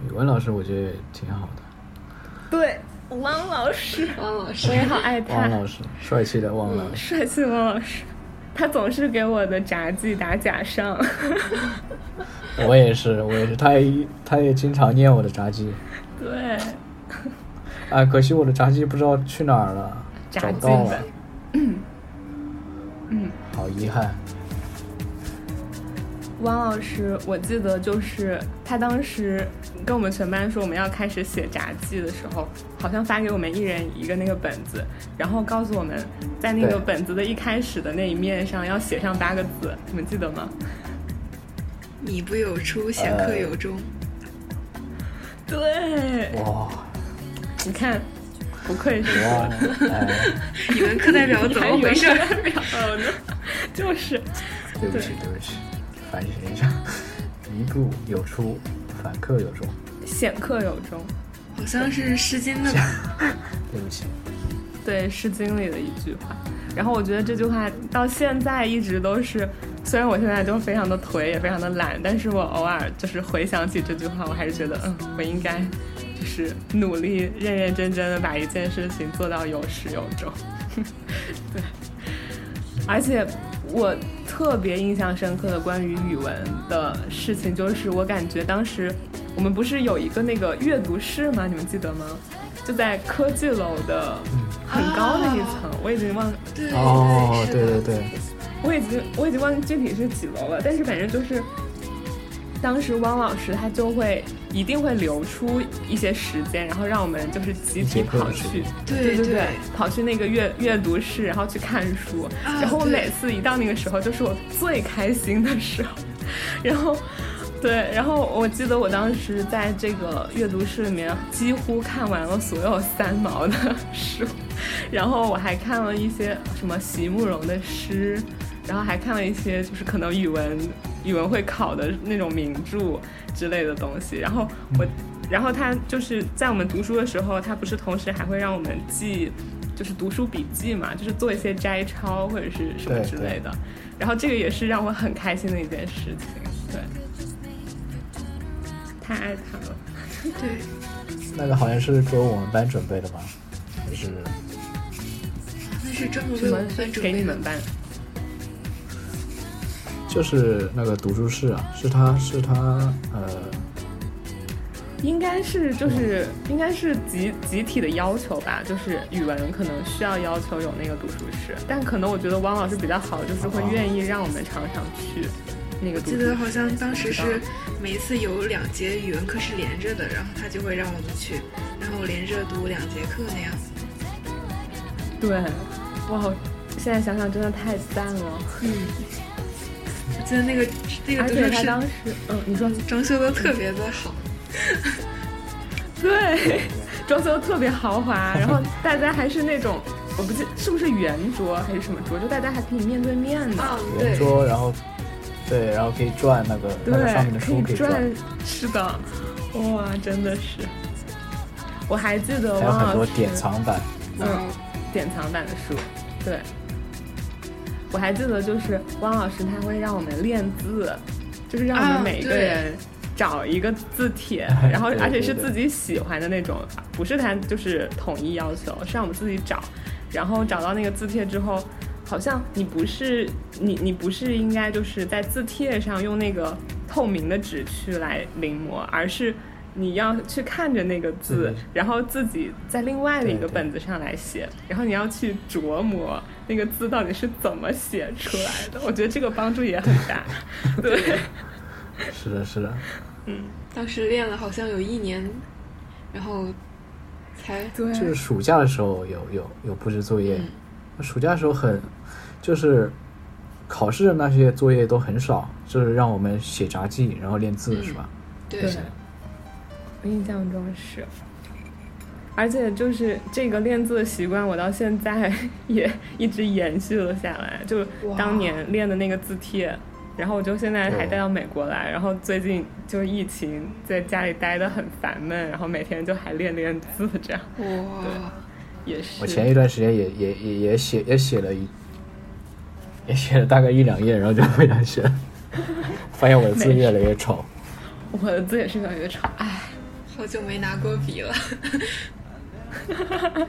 语文老师我觉得也挺好的。对，汪老师，汪老师，我也好爱他。汪老师，帅气的汪老师，帅气的汪老师，他总是给我的杂技打假上。我也是，我也是，他也他也经常念我的杂技。对。啊，可惜我的杂技不知道去哪儿了，找不到了。嗯，嗯，好遗憾。汪老师，我记得就是他当时跟我们全班说我们要开始写札记的时候，好像发给我们一人一个那个本子，然后告诉我们在那个本子的一开始的那一面上要写上八个字，你们记得吗？你不有出，显客有终。对。哇，你看。不愧是你们课代表，怎么回事？就是，对不起，对不起，反省一下。一步有出，反客有终，显客有终，好像是《诗经》的吧？对不起，对《诗经》里的一句话。然后我觉得这句话到现在一直都是，虽然我现在就非常的颓，也非常的懒，但是我偶尔就是回想起这句话，我还是觉得，嗯，我应该。是努力认认真真的把一件事情做到有始有终，对。而且我特别印象深刻的关于语文的事情，就是我感觉当时我们不是有一个那个阅读室吗？你们记得吗？就在科技楼的很高的一层，我已经忘，对哦，对对对，我已经我已经忘记具体是几楼了，但是反正就是。当时汪老师他就会一定会留出一些时间，然后让我们就是集体跑去，对对对对，跑去那个阅阅读室，然后去看书。啊然后我每次一到那个时候，就是我最开心的时候。然后，对，然后我记得我当时在这个阅读室里面几乎看完了所有三毛的书，然后我还看了一些什么席慕容的诗，然后还看了一些就是可能语文语文会考的那种名著之类的东西。然后我，然后他就是在我们读书的时候，他不是同时还会让我们记。就是读书笔记嘛，就是做一些摘抄或者是什么之类的，然后这个也是让我很开心的一件事情，对，太爱他了。对，那个好像是给我们班准备的吧？就是那是专门为我们班准备的给你们。班？就是那个读书室啊，是他是他呃，应该是就是应该是集集体的要求吧，就是语文可能需要要求有那个读书室，但可能我觉得汪老师比较好，就是会愿意让我们常常去那个读书室。记得好像当时是每一次有两节语文课是连着的，然后他就会让我们去，然后连着读两节课那样。对，哇，现在想想真的太赞了。嗯，我记得那个那个而读书室且他当时，嗯，你说装修的特别的好。对，装修得特别豪华，然后大家还是那种，我不记是不是圆桌还是什么桌，就大家还可以面对面的。圆，桌，然后对，然后可以转那个那个上面的对，书可以转，转，是的，哇，真的是。我还记得还有很多典藏版。嗯，典藏版的书，对。我还记得就是汪老师他会让我们练字，就是让我啊们每一个对人找一个字帖，然后而且是自己喜欢的那种，不是他就是统一要求，是让我们自己找，然后找到那个字帖之后。好像你不是你你不是应该就是在字帖上用那个透明的纸去来临摹，而是你要去看着那个字嗯，然后自己在另外的一个本子上来写，然后你要去琢磨那个字到底是怎么写出来的。我觉得这个帮助也很大。对，是的，是的，嗯。当时练了好像有一年，然后才对，就是暑假的时候有有有布置作业，嗯。暑假的时候很就是考试的那些作业都很少，就是让我们写杂记，然后练字，嗯。是吧？对。对我印象中是。而且就是这个练字的习惯，我到现在 也一直延续了下来。就哇当年练的那个字帖，然后我就现在还带到美国来，然后最近就是疫情，在家里待的很烦闷，然后每天就还练练字，这样哇，也是。我前一段时间也也也也写也写了一，也写了大概一两页，然后就不想写了，发现我的字越来越丑。我的字也是越来越丑，唉，好久没拿过笔了。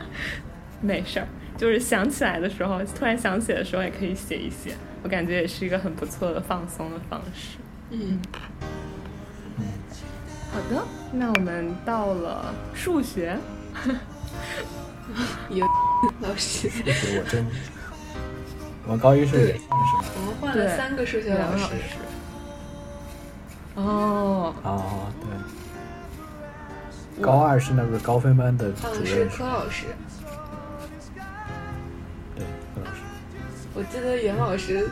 没事儿，就是想起来的时候，突然想起的时候也可以写一写，我感觉也是一个很不错的放松的方式。嗯，好的，那我们到了数学，有老师，数学我真，我们高一是也算是吧？我们换了三个数学老师。哦，哦，对。高二是那个高分班的主嗯，是任，柯老师。对，柯老师。我记得袁老师，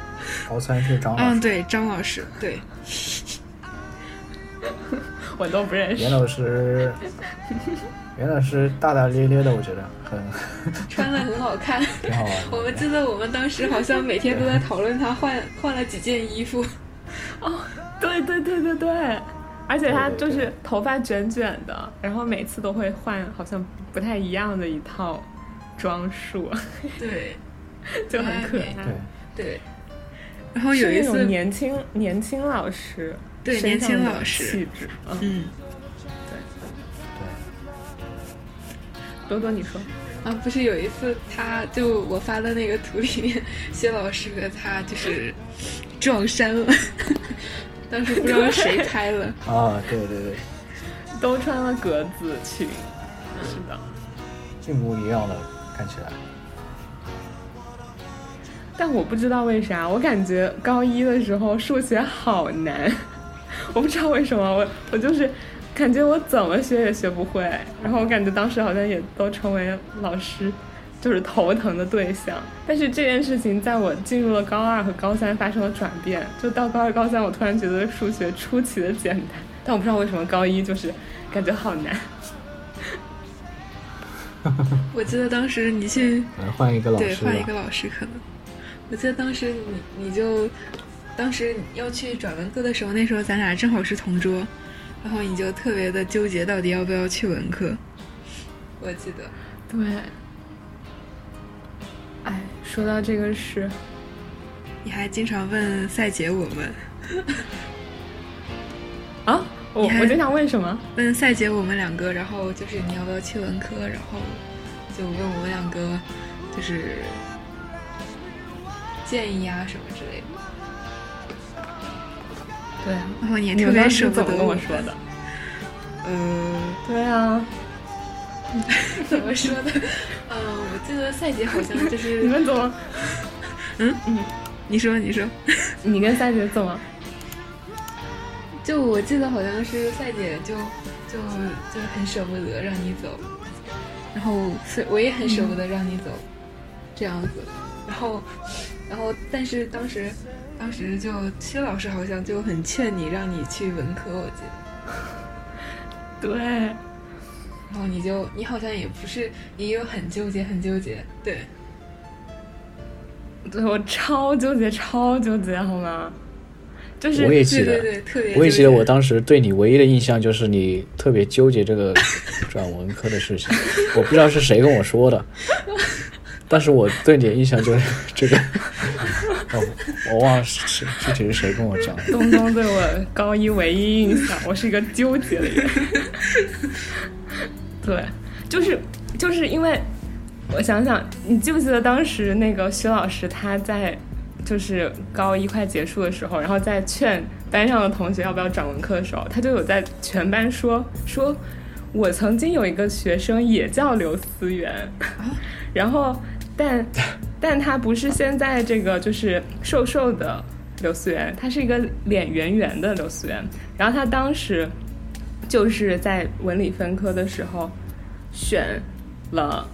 高三是张老师嗯，师，对，张老师，对，我都不认识袁。老师，袁老师大大咧咧的，我觉得很穿的很好看。挺好玩。我们记得我们当时好像每天都在讨论他换换了几件衣服。哦对对对对对，而且他就是头发卷卷的，然后每次都会换，好像不太一样的一套装束，对。就很可爱。对。然后有一次，年轻年轻老师，对年轻老师气质，嗯，对，对，多多你说，啊，不是有一次，他就我发的那个图里面，薛老师和他就是撞衫了，当时不知道谁拍了。啊，对对对，都穿了格子裙，是的。一模一样的，看起来。但我不知道为啥，我感觉高一的时候数学好难，我不知道为什么，我我就是感觉我怎么学也学不会，然后我感觉当时好像也都成为老师就是头疼的对象。但是这件事情在我进入了高二和高三发生了转变，就到高二高三，我突然觉得数学出奇的简单，但我不知道为什么高一就是感觉好难。我记得当时你去 换一个老师，对，换一个老师可能。我记得当时你你就，当时要去转文科的时候，那时候咱俩正好是同桌，然后你就特别的纠结，到底要不要去文科。我记得。对。哎，说到这个事，你还经常问赛姐我们。啊？我我经常问什么？问赛姐我们两个，然后就是你要不要去文科，然后就问我们两个，就是。建议啊什么之类的，对，然后你也特别舍不得跟我说的，呃，对啊，怎么说的？呃，我记得赛姐好像 就是你们怎么？嗯嗯，你说你说，你跟赛姐怎么？就我记得好像是赛姐就就就很舍不得让你走，然后所以我也很舍不得让你走，这样子，然后。然后，但是当时，当时就薛老师好像就很劝你，让你去文科，我记得。对。然后你就，你好像也不是，也有很纠结，很纠结。对。对我超纠结，超纠结，好吗？就是。我也记得，对对特别。我也记得，我当时对你唯一的印象就是你特别纠结这个 转文科的事情。我不知道是谁跟我说的。但是我对你的印象就是这个，哦，我忘了是具体是谁跟我讲的。东东对我高一唯一印象，我是一个纠结的人。对，就是就是因为，我想想，你记不记得当时那个薛老师他在就是高一快结束的时候，然后在劝班上的同学要不要转文科的时候，他就有在全班说说，我曾经有一个学生也叫刘思源，然后。但，但他不是现在这个就是瘦瘦的刘思源，他是一个脸圆圆的刘思源。然后他当时就是在文理分科的时候选了，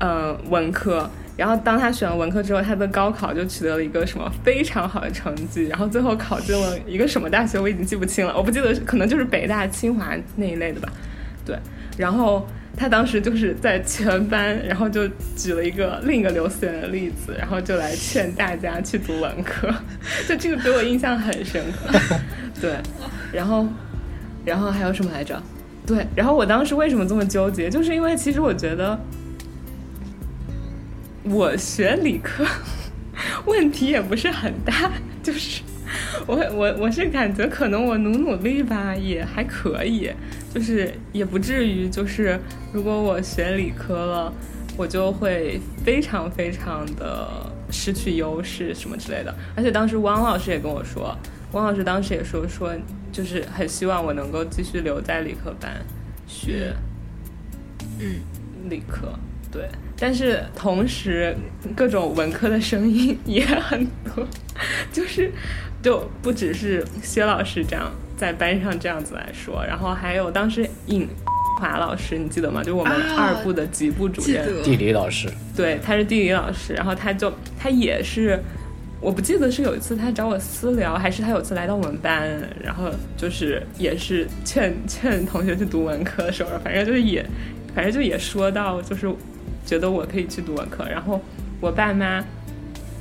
嗯，文科。然后当他选了文科之后，他的高考就取得了一个什么非常好的成绩。然后最后考进了一个什么大学，我已经记不清了，我不记得，可能就是北大、清华那一类的吧。对，然后。他当时就是在全班，然后就举了一个另一个刘思源的例子，然后就来劝大家去读文科，就这个给我印象很深刻。对，然后，然后还有什么来着？对，然后我当时为什么这么纠结？就是因为其实我觉得我学理科 问题也不是很大，就是我我我是感觉可能我努努力吧也还可以。就是也不至于，就是如果我学理科了，我就会非常非常的失去优势什么之类的。而且当时汪老师也跟我说，汪老师当时也说说，就是很希望我能够继续留在理科班学，嗯，理科对。但是同时，各种文科的声音也很多，就是就不只是薛老师这样。在班上这样子来说，然后还有当时尹华老师，你记得吗？就我们二部的级部主任，地理老师。对，他是地理老师，然后他就他也是，我不记得是有一次他找我私聊，还是他有次来到我们班，然后就是也是劝劝同学去读文科的时候，反正就是也，反正就也说到，就是觉得我可以去读文科，然后我爸妈。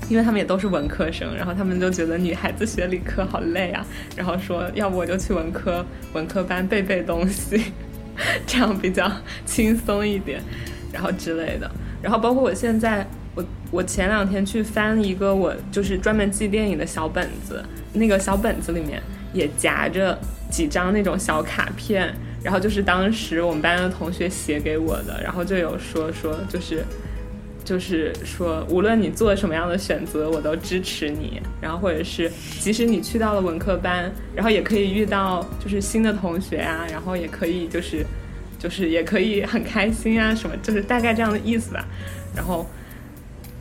因为他们也都是文科生，然后他们就觉得女孩子学理科好累啊，然后说要不我就去文科文科班背背东西，这样比较轻松一点，然后之类的。然后包括我现在，我我前两天去翻一个我就是专门记电影的小本子，那个小本子里面也夹着几张那种小卡片，然后就是当时我们班的同学写给我的，然后就有说说就是。就是说，无论你做什么样的选择，我都支持你。然后，或者是即使你去到了文科班，然后也可以遇到就是新的同学啊，然后也可以就是就是也可以很开心啊，什么就是大概这样的意思吧。然后，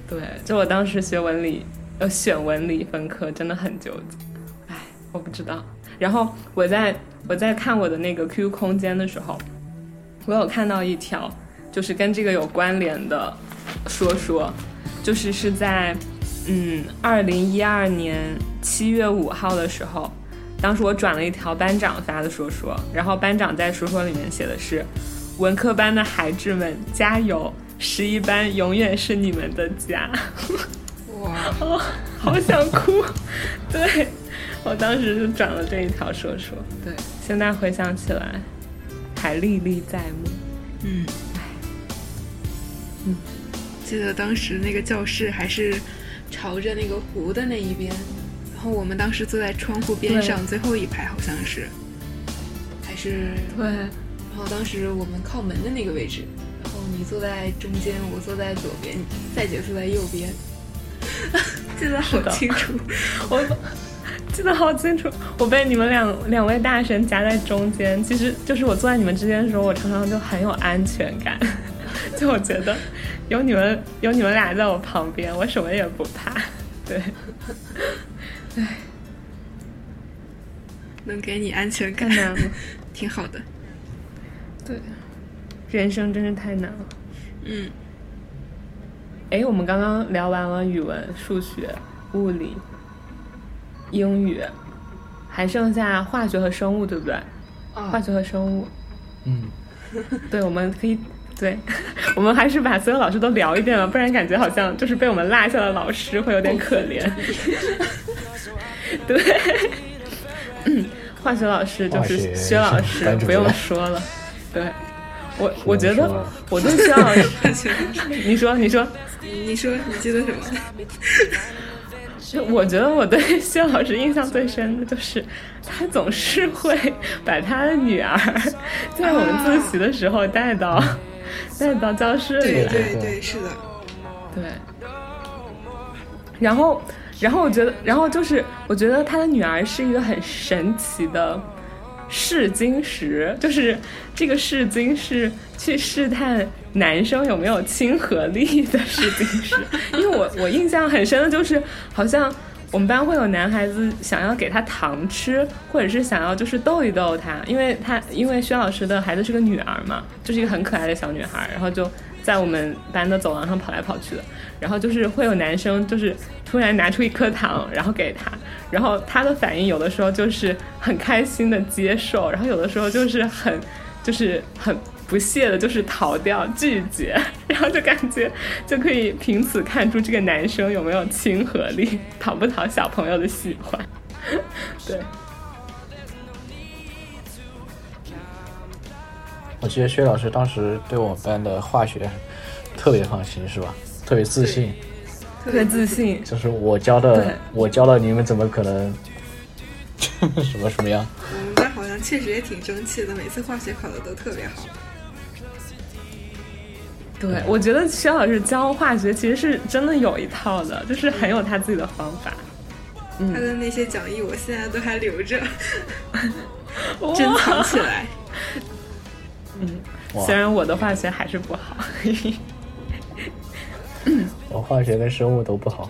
对，就我当时学文理，呃，选文理分科真的很纠结。哎，我不知道。然后我在我在看我的那个 QQ 空间的时候，我有看到一条就是跟这个有关联的。说说，就是是在，嗯，二零一二年七月五号的时候，当时我转了一条班长发的说说，然后班长在说说里面写的是，文科班的孩子们加油，十一班永远是你们的家。哇，哦，好想哭。对，我当时就转了这一条说说，对，现在回想起来，还历历在目。嗯，唉，嗯。记得当时那个教室还是朝着那个湖的那一边，然后我们当时坐在窗户边上最后一排，好像是，还是对。然后当时我们靠门的那个位置，你坐在中间，我坐在左边，赛姐坐在右边，记得好清楚。我记得好清楚，我被你们两两位大神夹在中间。其实就是我坐在你们之间的时候，我常常就很有安全感，就我觉得。有你们，有你们俩在我旁边，我什么也不怕。对，唉，能给你安全感，挺好的。对，人生真是太难了。嗯。哎，我们刚刚聊完了语文、数学、物理、英语，还剩下化学和生物，对不对？化学和生物。嗯。对，我们可以。对，我们还是把所有老师都聊一遍吧，不然感觉好像就是被我们落下的老师会有点可怜。对，嗯，化学老师就是薛老师，不用说了。对，我我觉得我对薛老师，你说你说你说你记得什么？就我觉得我对薛老师印象最深的就是他总是会把他的女儿在我们自习的时候带到。带到教室里来，对对对，是的，对。然后，然后我觉得，然后就是，我觉得他的女儿是一个很神奇的试金石，就是这个试金是去试探男生有没有亲和力的试金石。因为我我印象很深的就是，好像。我们班会有男孩子想要给他糖吃，或者是想要就是逗一逗他，因为他因为薛老师的孩子是个女儿嘛，就是一个很可爱的小女孩，然后就在我们班的走廊上跑来跑去的，然后就是会有男生就是突然拿出一颗糖，然后给他，然后他的反应有的时候就是很开心的接受，然后有的时候就是很就是很。不屑的，就是逃掉、拒绝，然后就感觉就可以凭此看出这个男生有没有亲和力，讨不讨小朋友的喜欢。对，我记得薛老师当时对我们班的化学特别放心，是吧？特别自信，特别自信。就是我教的，我教的，你们怎么可能什么什么样？我们班好像确实也挺争气的，每次化学考的都特别好。对，我觉得薛老师教化学其实是真的有一套的，就是很有他自己的方法。他的那些讲义我现在都还留着，珍藏起来。嗯，虽然我的化学还是不好。我化学跟生物都不好。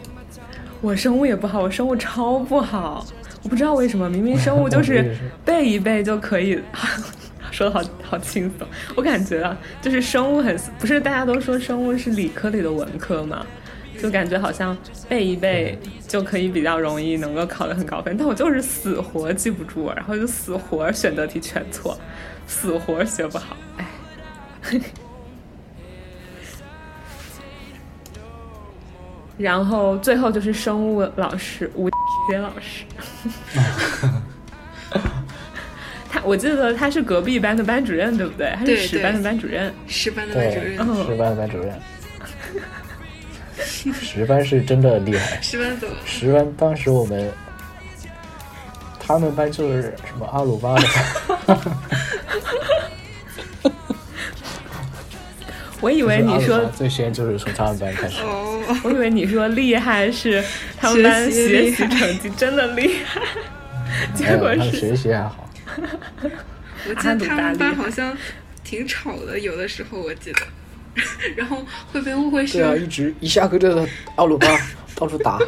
我生物也不好，我生物超不好。我不知道为什么，明明生物就是 背一背就可以。说的好好轻松，我感觉啊，就是生物很不是大家都说生物是理科里的文科嘛，就感觉好像背一背就可以比较容易能够考得很高分，但我就是死活记不住，然后就死活选择题全错，死活学不好，哎，然后最后就是生物老师吴 杰老师。他我记得他是隔壁班的班主任，对不对？他是十班的班主任，十班的班主任，十班的班主任。十班是真的厉害，十班走，十班当时我们他们班就是什么阿鲁巴的，我以为你说最先就是从他们班开始。哦，我以为你说厉害是他们班学习成绩真的厉害，结果是他们学习还好。我记得他们班好像挺吵的，有的时候我记得，然后会被误会是对啊，一直一下课就在阿鲁巴到处打。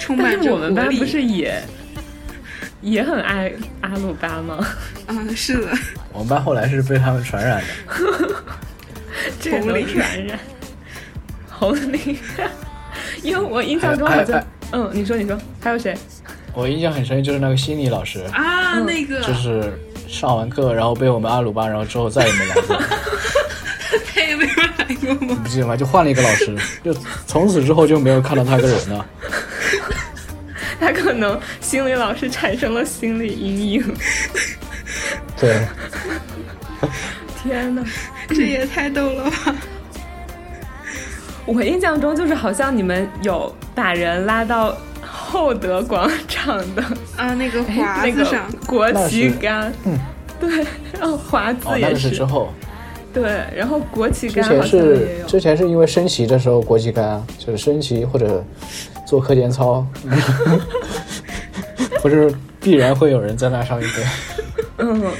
充满着但是我们班。不是也也很爱阿鲁巴吗？嗯，是的，我们班后来是被他们传染的。这个能红领传染，红领，因为我印象中还好像，嗯，你说你说，还有谁？我印象很深，就是那个心理老师，啊，嗯那个就是上完课然后被我们阿鲁巴，然后之后再也没来过。他也没有来过吗？你不记得吗？就换了一个老师，就从此之后就没有看到他个人了。他可能心理老师产生了心理阴影。对，天呐，这也太逗了吧！我印象中就是好像你们有把人拉到厚德广场的啊，那个哎那个华子上，国旗杆，嗯，对，然后华字哦，那也是之后，对，然后国旗之前杆是。之前是因为升旗的时候国旗杆啊，就是升旗或者做课间操，不是必然会有人在那上面对。嗯，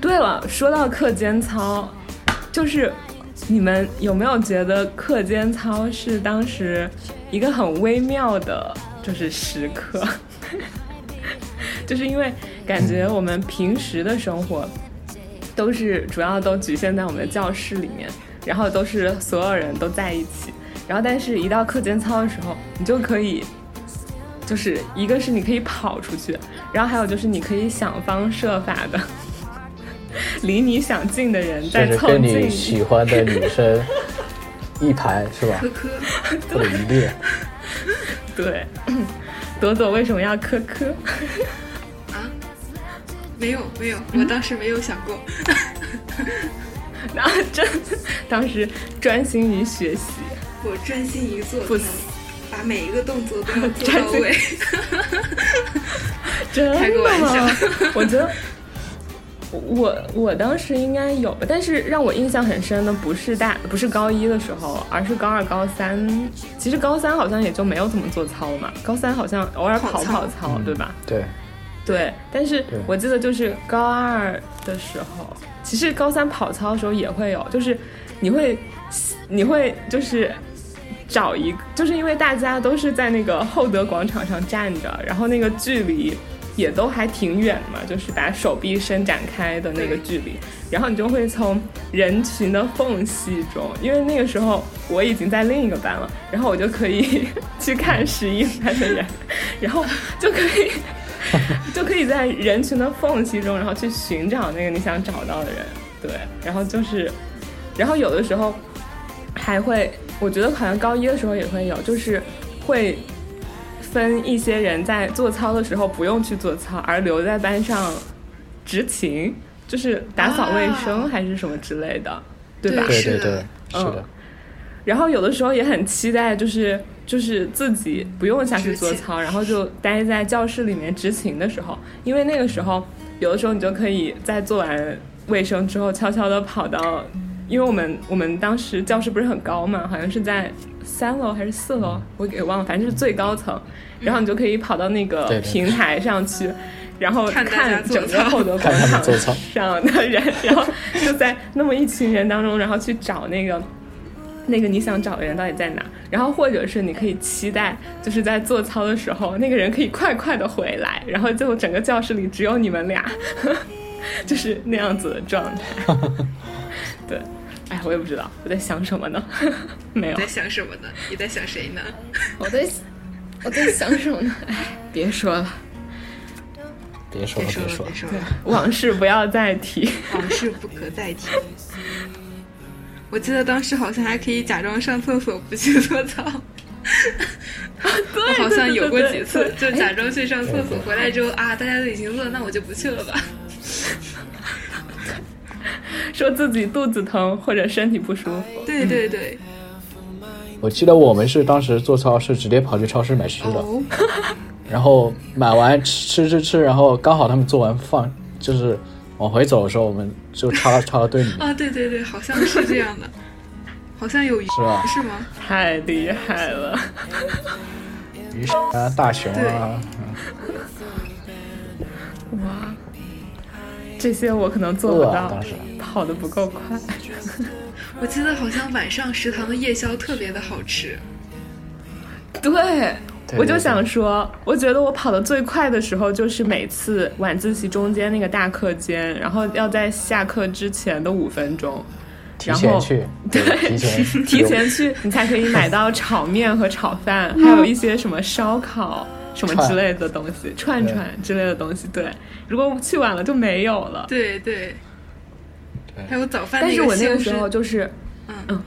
对了，说到课间操，就是你们有没有觉得课间操是当时一个很微妙的，就是时刻？就是因为感觉我们平时的生活都是主要都局限在我们的教室里面，然后都是所有人都在一起，然后但是一到课间操的时候，你就可以。就是一个是你可以跑出去，然后还有就是你可以想方设法的 离你想近的人再就是跟凑近你喜欢的女生一排是吧科？科，或者一列，对，朵朵为什么要科科？啊，没有没有，嗯我当时没有想过。然后真当时专心于学习，我专心一做不操，把每一个动作都要做到位。真开个玩的笑吗？我觉得我我当时应该有，但是让我印象很深的不是大不是高一的时候，而是高二高三。其实高三好像也就没有怎么做操了嘛，高三好像偶尔跑跑操跑操，对吧？对，对，但是我记得就是高二的时候，其实高三跑操的时候也会有，就是你会你会就是找一个，就是因为大家都是在那个厚德广场上站着，然后那个距离也都还挺远嘛，就是把手臂伸展开的那个距离，然后你就会从人群的缝隙中，因为那个时候我已经在另一个班了，然后我就可以 去看十一班的人，然后就可以。就可以在人群的缝隙中，然后去寻找那个你想找到的人，对，然后就是，然后有的时候还会，我觉得好像高一的时候也会有，就是会分一些人在做操的时候不用去做操，而留在班上执勤，就是打扫卫生啊还是什么之类的，对吧？对对是的对，是的嗯。然后有的时候也很期待，就是就是自己不用下去做操，然后就待在教室里面执勤的时候，因为那个时候有的时候你就可以在做完卫生之后，悄悄的跑到，因为我们我们当时教室不是很高嘛，好像是在三楼还是四楼，我给忘了，反正就是最高层，然后你就可以跑到那个平台上去。然后看看整个厚德广场上的人，然后就在那么一群人当中，然后去找那个那个你想找的人到底在哪，然后或者是你可以期待，就是在做操的时候，那个人可以快快的回来，然后最后整个教室里只有你们俩，就是那样子的状态。对，哎，我也不知道我在想什么呢，没有你，在想什么呢？你在想谁呢？我在我在想什么呢？哎，别说了，别说了，别说了，别说了别，说了，往事不要再提。往事不可再提。我记得当时好像还可以假装上厕所不去搓澡。我好像有过几次，就假装去上厕所，回来之后啊，大家都已经饿，那我就不去了吧。说自己肚子疼或者身体不舒服，对对对，我记得我们是当时做操是直接跑去超市买吃的，哦，然后买完吃吃吃，然后刚好他们做完饭，就是往回走的时候，我们就插插到队里面，啊，对对对，好像是这样的，好像有鱼是吧？是吗？太厉害了！鱼啊，大熊啊，哇，这些我可能做不到，啊当时。跑得不够快。我记得好像晚上食堂的夜宵特别的好吃。对，对我就想说，我觉得我跑得最快的时候，就是每次晚自习中间那个大课间，然后要在下课之前的五分钟，提然后前去，对，提前提前去，你才可以买到炒面和炒饭，还有一些什么烧烤什么之类的东西，串串之类的东西。对，如果去晚了就没有了。对对，还有早饭但是我那个时候，就是，嗯嗯，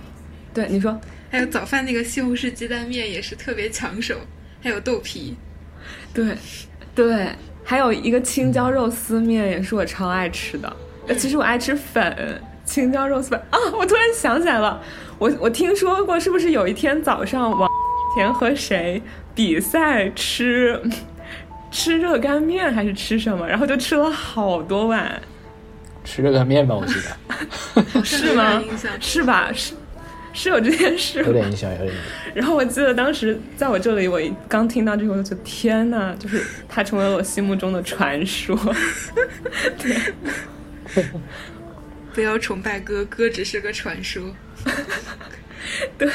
对你说，还有早饭那个西红柿鸡蛋面也是特别抢手，还有豆皮。对，对，还有一个青椒肉丝面也是我超爱吃的。呃，其实我爱吃粉，青椒肉丝粉啊！我突然想起来了，我我听说过，是不是有一天早上王田和谁比赛吃 吃热干面还是吃什么，然后就吃了好多碗，吃热干面吧，我记得 是吗？是吧？是是有这件事有点印象，有点印象。然后我记得当时在我这里，我一刚听到这个，我就觉得天呐，就是他成为了我心目中的传说。对不要崇拜哥，哥只是个传说。对，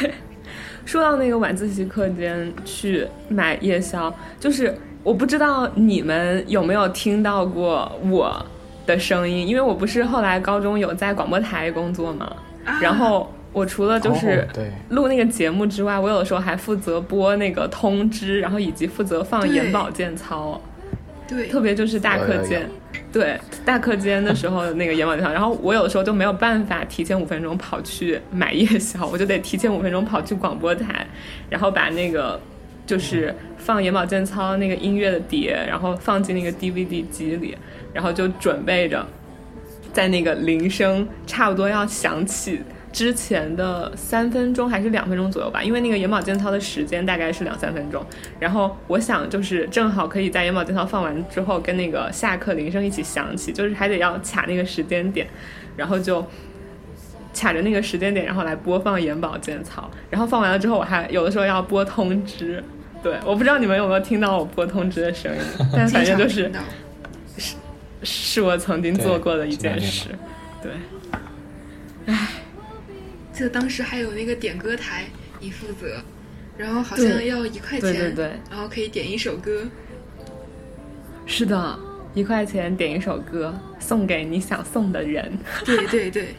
说到那个晚自习课间去买夜宵，就是我不知道你们有没有听到过我的声音，因为我不是后来高中有在广播台工作嘛，啊。然后我除了就是录那个节目之外，我有的时候还负责播那个通知，然后以及负责放眼保健操。对，特别就是大课有有。间，对大课间的时候的那个眼保健操，然后我有的时候就没有办法提前五分钟跑去买夜宵，我就得提前五分钟跑去广播台，然后把那个就是放眼保健操那个音乐的碟，然后放进那个 DVD 机里，然后就准备着在那个铃声差不多要响起之前的三分钟还是两分钟左右吧，因为那个眼保健操的时间大概是两三分钟。然后我想就是正好可以在眼保健操放完之后，跟那个下课铃声一起响起，就是还得要卡那个时间点，然后就。卡着那个时间点，然后来播放眼保健操，然后放完了之后，我还有的时候要播通知。对，我不知道你们有没有听到我播通知的声音，但反正就是经常听到是我曾经做过的一件事。对，记得当时还有那个点歌台，你负责，然后好像要一块钱，对对对然后可以点一首歌。是的，一块钱点一首歌，送给你想送的人。对对对，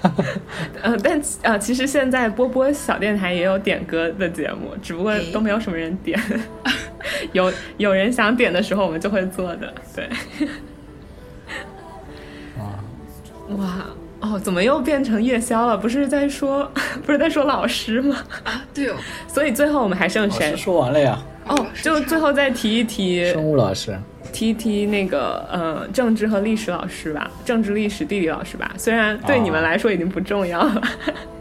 呃，但呃，其实现在波波小电台也有点歌的节目，只不过都没有什么人点。有有人想点的时候，我们就会做的。对，哇，哇哦，怎么又变成夜宵了？不是在说 不是在说老师吗？啊，对哦，所以最后我们还剩谁？说完了呀，哦就最后再提一提生物老师，提一提那个呃政治和历史老师吧，政治、历史、地理老师吧。虽然对你们哦来说已经不重要了，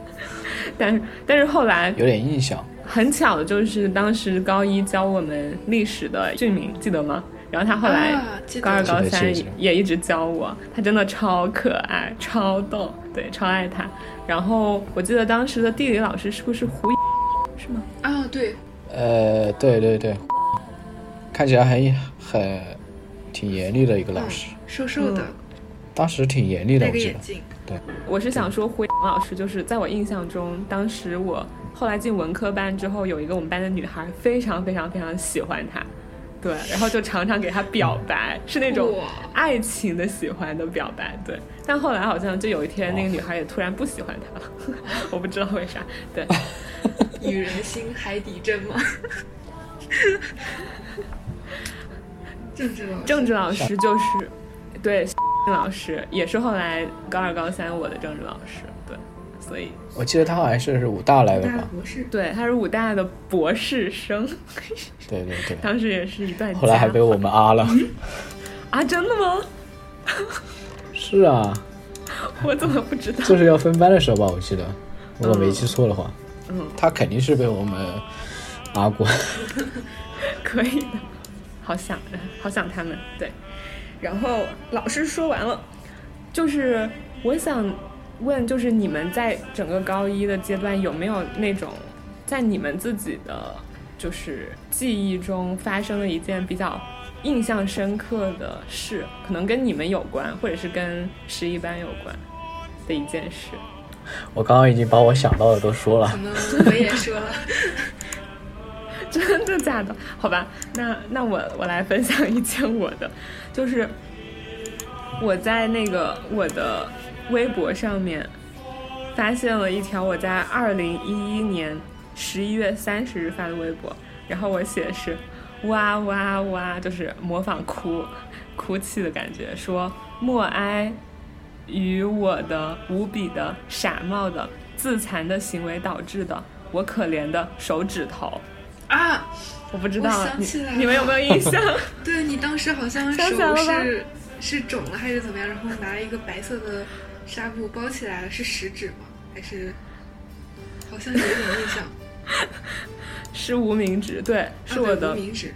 但是但是后来有点印象。很巧的就是当时高一教我们历史的俊明，记得吗？然后他后来高二、高三也一直教我，他真的超可爱、超逗，对，超爱他。然后我记得当时的地理老师是不是胡一是吗？啊，对，呃，对对对，看起来很很挺严厉的一个老师，瘦瘦的，当时挺严厉的，戴我记得。个眼镜，我是想说胡老师，就是在我印象中，当时我后来进文科班之后，有一个我们班的女孩非常非常非常喜欢他，对，然后就常常给他表白，是那种爱情的喜欢的表白，对。但后来好像就有一天，那个女孩也突然不喜欢他了，我不知道为啥，对。女人心海底针吗？政治老师，政治老师就是对老师，也是后来高二高三我的政治老师，对，所以我记得他好像是武大来的吧？博士，对他是武大的博士生，对对对，当时也是一段后来还被我们啊了。啊，真的吗？是啊，我怎么不知道？就是要分班的时候吧，我记得，如果没记错的话。嗯，他肯定是被我们啊过。可以的，好想好想他们对。然后老师说完了，就是我想问，就是你们在整个高一的阶段有没有那种在你们自己的就是记忆中发生了一件比较印象深刻的事，可能跟你们有关，或者是跟十一班有关的一件事。我刚刚已经把我想到的都说了可，能我也说了，真的假的？好吧，那那我我来分享一件我的，就是我在那个我的微博上面发现了一条我在二零一一年十一月三十日发的微博，然后我写的是哇哇哇，就是模仿哭哭泣的感觉，说默哀与我的无比的傻帽的自残的行为导致的，我可怜的手指头。啊，我不知道你你们有没有印象？对你当时好像手是是肿了还是怎么样，然后拿一个白色的纱布包起来了，是食指吗？还是好像有点印象？是无名指，对，是我的无名指。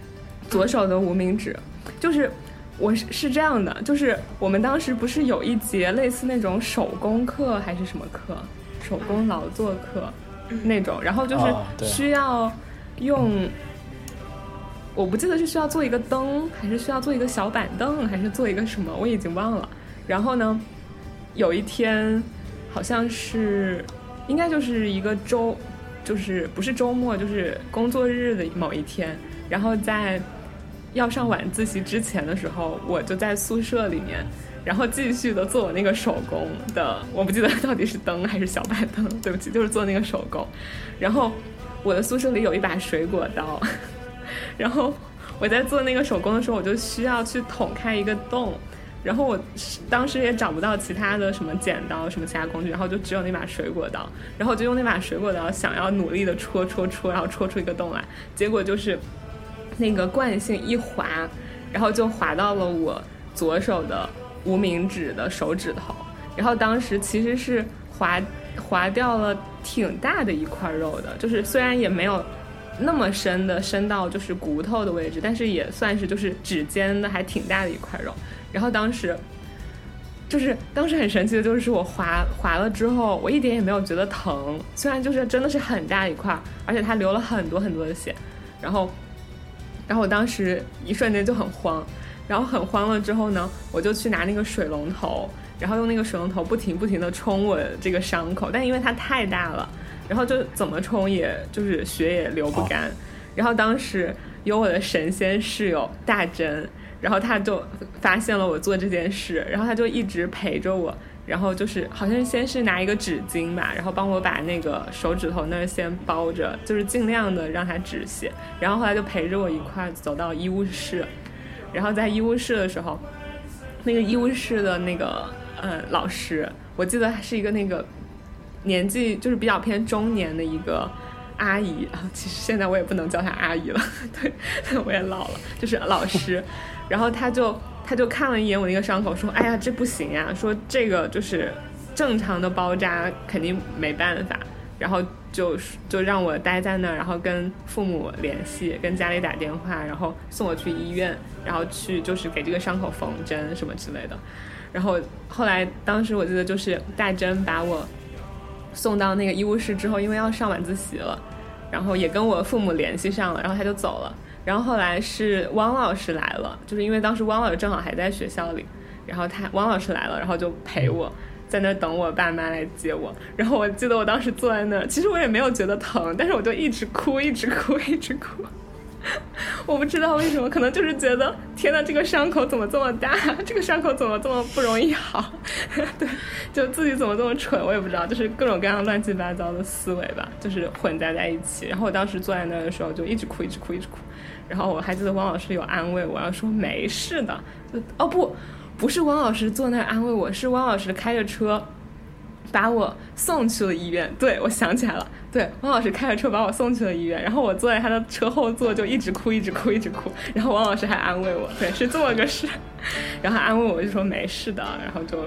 左手的无名指，就是我是是这样的，就是我们当时不是有一节类似那种手工课还是什么课，手工劳作课那种，然后就是需要用。我不记得是需要做一个灯，还是需要做一个小板凳，还是做一个什么，我已经忘了。然后呢，有一天好像是，应该就是一个周，就是不是周末，就是工作日的某一天。然后在要上晚自习之前的时候，我就在宿舍里面，然后继续的做我那个手工的，我不记得到底是灯还是小白灯，对不起，就是做那个手工。然后我的宿舍里有一把水果刀，然后我在做那个手工的时候，我就需要去捅开一个洞。然后我当时也找不到其他的什么剪刀、什么其他工具，然后就只有那把水果刀，然后就用那把水果刀想要努力的戳戳戳，然后戳出一个洞来，结果就是那个惯性一滑，然后就滑到了我左手的无名指的手指头，然后当时其实是划划掉了挺大的一块肉的，就是虽然也没有那么深的深到就是骨头的位置，但是也算是就是指尖的还挺大的一块肉，然后当时。就是当时很神奇的，就是我划划了之后，我一点也没有觉得疼，虽然就是真的是很大一块，而且它流了很多很多的血，然后然后我当时一瞬间就很慌，然后很慌了之后呢，我就去拿那个水龙头，然后用那个水龙头不停不停的冲我这个伤口，但因为它太大了，然后就怎么冲也就是血也流不干。然后当时有我的神仙室友大珍，然后他就发现了我做这件事，然后他就一直陪着我。然后就是，好像先是拿一个纸巾吧，然后帮我把那个手指头那儿先包着，就是尽量的让它止血。然后后来就陪着我一块走到医务室，然后在医务室的时候，那个医务室的那个嗯老师，我记得是一个那个年纪就是比较偏中年的一个阿姨啊，其实现在我也不能叫她阿姨了，对，我也老了，就是老师，然后她就她就看了一眼我那个伤口，说：“哎呀，这不行呀，说这个就是正常的包扎肯定没办法。”然后就就让我待在那儿，然后跟父母联系，跟家里打电话，然后送我去医院，然后去就是给这个伤口缝针什么之类的。然后后来当时我记得就是大珍把我送到那个医务室之后，因为要上晚自习了，然后也跟我父母联系上了，然后他就走了。然后后来是汪老师来了，就是因为当时汪老师正好还在学校里，然后他汪老师来了，然后就陪我在那等我爸妈来接我。然后我记得我当时坐在那儿，其实我也没有觉得疼，但是我就一直哭，一直哭，一直哭。我不知道为什么，可能就是觉得天呐，这个伤口怎么这么大？这个伤口怎么这么不容易好？对，就自己怎么这么蠢，我也不知道，就是各种各样乱七八糟的思维吧，就是混杂在一起。然后我当时坐在那儿的时候，就一直哭，一直哭，一直哭。然后我还记得汪老师有安慰我，要说没事的。就哦不，不是汪老师坐那儿安慰我，是汪老师开着车把我送去了医院。对，我想起来了，对，王老师开着车把我送去了医院，然后我坐在他的车后座就一直哭，一直哭，一直哭。然后王老师还安慰我，对，是这么个事。然后安慰我就说没事的，然后就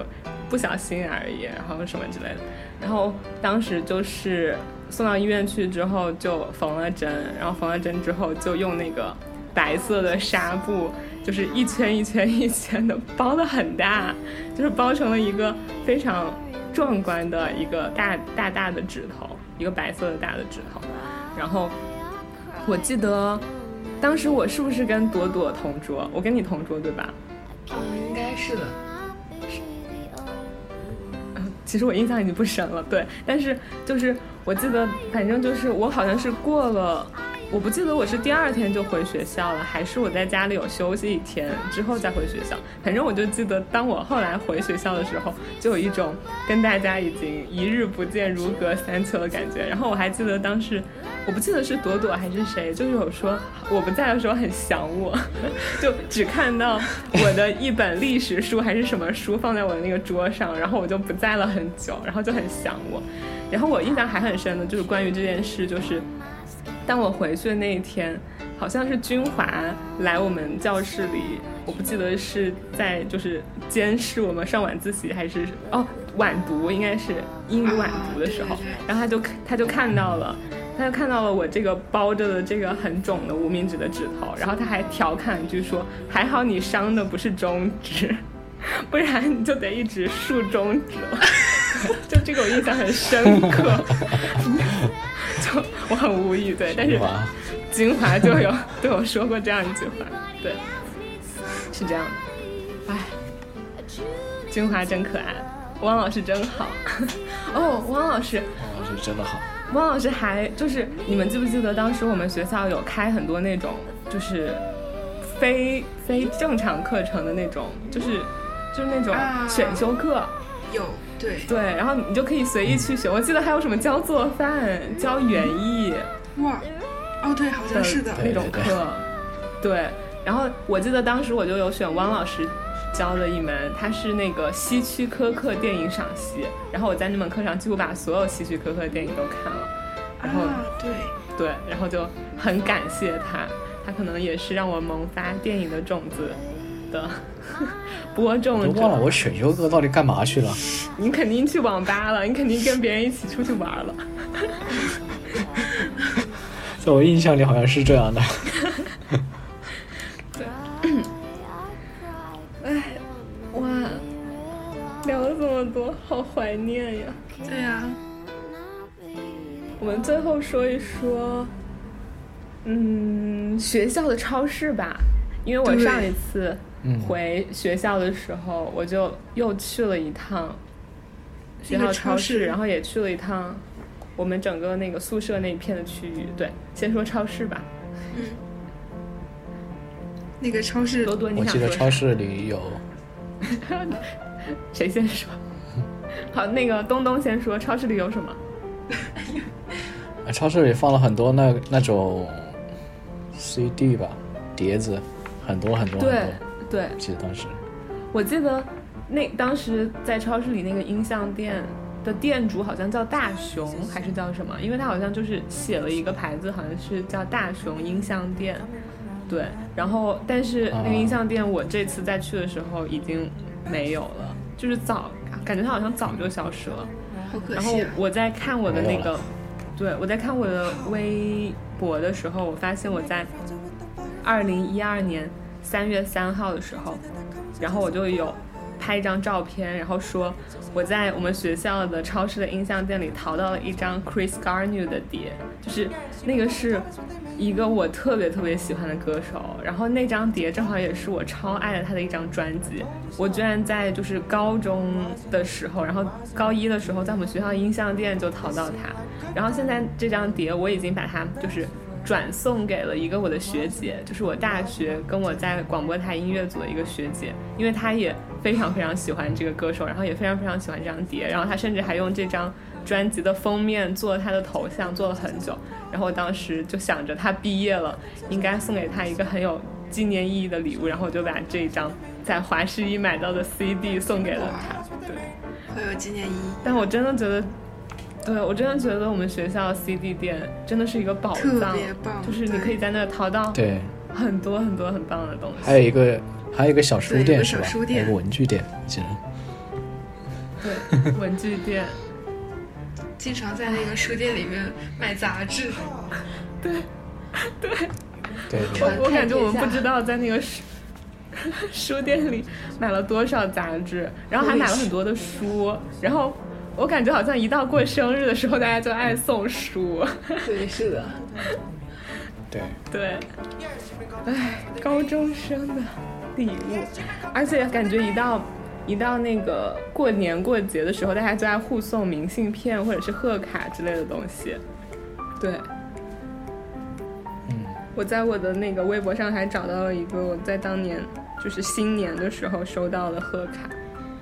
不小心而已，然后什么之类的。然后当时就是送到医院去之后就缝了针，然后缝了针之后就用那个白色的纱布，就是一圈一圈一圈的包的很大，就是包成了一个非常壮观的一个大大大的指头，一个白色的大的指头。然后我记得当时我是不是跟朵朵同桌？我跟你同桌对吧？嗯，应该是的。其实我印象已经不深了，对，但是就是我记得，反正就是我好像是过了，我不记得我是第二天就回学校了，还是我在家里有休息一天之后再回学校。反正我就记得，当我后来回学校的时候，就有一种跟大家已经一日不见如隔三秋的感觉。然后我还记得当时，我不记得是朵朵还是谁，就是有说我不在的时候很想我，就只看到我的一本历史书还是什么书放在我的那个桌上，然后我就不在了很久，然后就很想我。然后我印象还很深的就是关于这件事，就是当我回去的那一天，好像是军华来我们教室里，我不记得是在就是监视我们上晚自习还是哦晚读，应该是英语晚读的时候然后他就他就看到了。他就看到了我这个包着的这个很肿的无名指的指头，然后他还调侃一句说：“还好你伤的不是中指，不然你就得一直竖中指了。”就这个我印象很深刻，就我很无语，对，但是哇，金华就有对我说过这样一句话，对，是这样的，哎，金华真可爱，汪老师真好，哦，汪老师，汪老师真的好。汪老师还就是你们记不记得当时我们学校有开很多那种就是非非正常课程的那种，就是就是那种啊选修课。有对，对，然后你就可以随意去选。我记得还有什么教做饭、教园艺哇，哦对，好像是的。那种对对课。对，然后我记得当时我就有选汪老师教的一门，它是那个希区柯克电影赏析。然后我在那门课上几乎把所有希区柯克的电影都看了。然后啊，对，对，然后就很感谢他，他可能也是让我萌发电影的种子的播种我都忘了。我选修课到底干嘛去了。你肯定去网吧了，你肯定跟别人一起出去玩了。在我印象里好像是这样的。哇，聊了这么多，好怀念呀！对呀、我们最后说一说，嗯，学校的超市吧，因为我上一次嗯回学校的时候，我就又去了一趟学校超超市，然后也去了一趟我们整个那个宿舍那一片的区域。对，先说超市吧，嗯那个超市多多，你我想说啥？记得超市里有，谁先说？好，那个东东先说，超市里有什么？啊 超市里放了很多那那种 CD 吧，碟子，很多很多很对多。对，记得当时，我记得那当时在超市里那个音像店的店主好像叫大熊还是叫什么？因为他好像就是写了一个牌子，好像是叫大熊音像店。对，然后但是那个音像店我这次再去的时候已经没有了，就是早感觉它好像早就消失了。好可然后。我在看我的那个对我在看我的微博的时候，我发现我在二零一二年三月三号的时候，然后我就有拍一张照片，然后说我在我们学校的超市的音像店里淘到了一张 Chris Garnew 的碟，就是那个是一个我特别特别喜欢的歌手，然后那张碟正好也是我超爱的他的一张专辑。我居然在就是高中的时候，然后高一的时候在我们学校音像店就淘到它，然后现在这张碟我已经把它就是转送给了一个我的学姐，就是我大学跟我在广播台音乐组的一个学姐，因为她也非常非常喜欢这个歌手，然后也非常非常喜欢这张碟，然后她甚至还用这张专辑的封面做她的头像，做了很久。然后我当时就想着她毕业了，应该送给她一个很有纪念意义的礼物，然后我就把这一张在华师一买到的 CD 送给了她。对，会有纪念意义，但我真的觉得，对我真的觉得我们学校的 CD 店真的是一个宝特藏别，棒。就是你可以在那儿淘到对，很多很多很棒的东西。还有一个还有一个小书店是吧？书店还有一个文具店，记得。对，文具店，经常在那个书店里面买杂志。对，对，对对我我感觉我们不知道在那个书 书店里买了多少杂志，然后还买了很多的书，然后我感觉好像一到过生日的时候，大家就爱送书。对，是的。对，对，唉，高中生的礼物，而且感觉一到一到那个过年过节的时候，大家就爱互送明信片或者是贺卡之类的东西。对，嗯，我在我的那个微博上还找到了一个我在当年就是新年的时候收到的贺卡，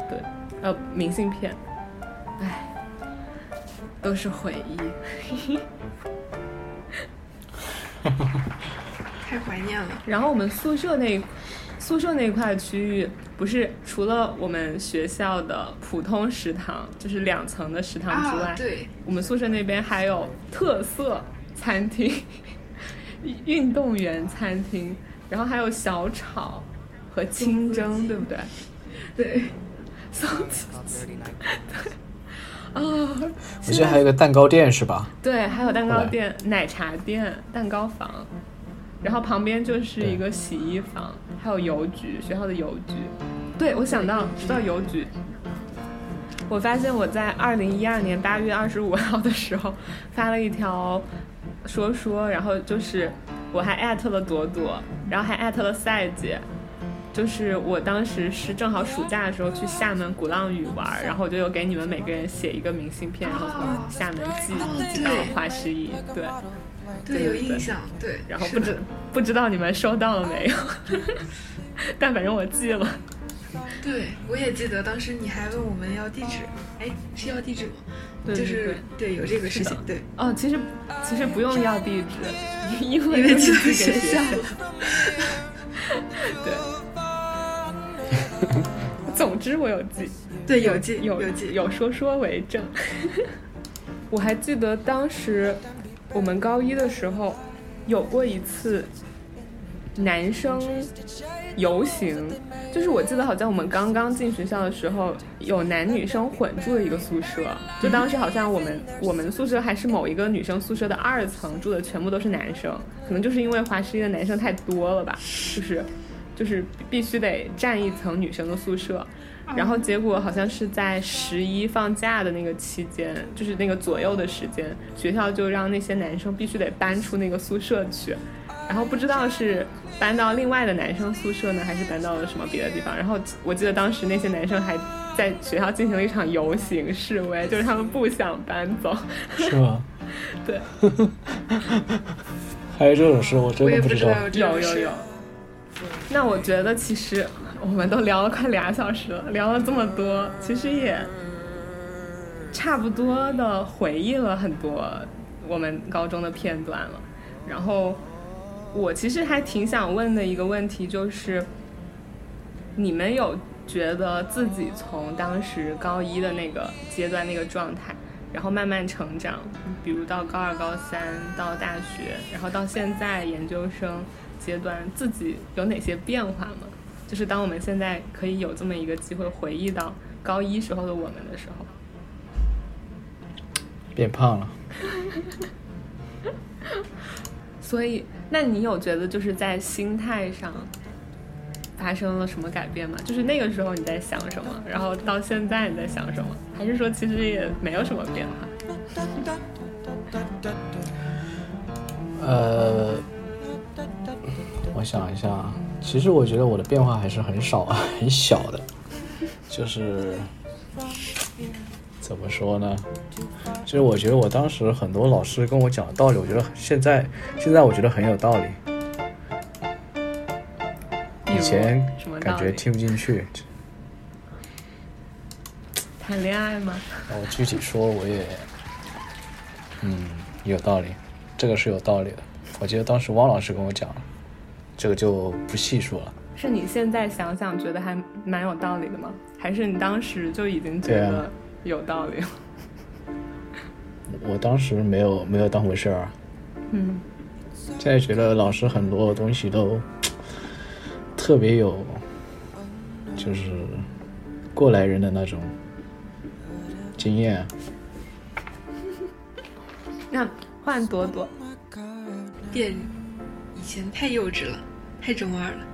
对，呃，明信片，唉，都是回忆。太怀念了。然后我们宿舍那宿舍那块区域，不是除了我们学校的普通食堂，就是两层的食堂之外，啊，对，我们宿舍那边还有特色餐厅、运动员餐厅，然后还有小炒和清蒸，对不对？对，松子鸡，对，啊，我记得还有个蛋糕店是吧？对，还有蛋糕店、奶茶店、蛋糕房，然后旁边就是一个洗衣房，还有邮局，学校的邮局。对，我想到，说到邮局，我发现我在二零一二年八月二十五号的时候发了一条说说，然后就是我还艾特了朵朵，然后还艾特了赛姐。就是我当时是正好暑假的时候去厦门鼓浪屿玩，然后我就有给你们每个人写一个明信片，然后从厦门寄到对华师一，对，对，有印象，对。然后不知不知道你们收到了没有，但反正我寄了。对，我也记得当时你还问我们要地址，哎，是要地址吗？对对就是对有这个事情，对，哦，其实其实不用要地址，因为因为学校了。对。总之我有记，对，有记有有记，有说说为证。我还记得当时我们高一的时候有过一次男生游行，就是我记得好像我们刚刚进学校的时候有男女生混住的一个宿舍，就当时好像我们我们宿舍还是某一个女生宿舍的二层住的全部都是男生，可能就是因为华师一的男生太多了吧，就是就是必须得占一层女生的宿舍。然后结果好像是在十一放假的那个期间，就是那个左右的时间，学校就让那些男生必须得搬出那个宿舍去，然后不知道是搬到另外的男生宿舍呢，还是搬到了什么别的地方。然后我记得当时那些男生还在学校进行了一场游行示威，就是他们不想搬走。是吗？对，还有这种事，我真的知道。不知道有有有。那我觉得其实我们都聊了快俩小时了，聊了这么多，其实也差不多的回忆了很多我们高中的片段了。然后我其实还挺想问的一个问题就是，你们有觉得自己从当时高一的那个阶段那个状态，然后慢慢成长，比如到高二、高三，到大学，然后到现在研究生阶段，自己有哪些变化吗？就是当我们现在可以有这么一个机会回忆到高一时候的我们的时候，变胖了，所以，那你有觉得就是在心态上发生了什么改变吗？就是那个时候你在想什么，然后到现在你在想什么？还是说其实也没有什么变化？呃，我想一下，其实我觉得我的变化还是很少、很小的，就是怎么说呢？其实我觉得我当时很多老师跟我讲的道理，我觉得现在现在我觉得很有道理，以前？感觉听不进去。谈恋爱吗？那我具体说，我也，嗯，有道理，这个是有道理的。我记得当时汪老师跟我讲，这个就不细说了。是你现在想想觉得还蛮有道理的吗？还是你当时就已经觉得有道理了？我当时没有没有当回事儿啊，嗯，现在觉得老师很多东西都特别有，就是过来人的那种经验。那换朵朵，变以前太幼稚了，太中二了，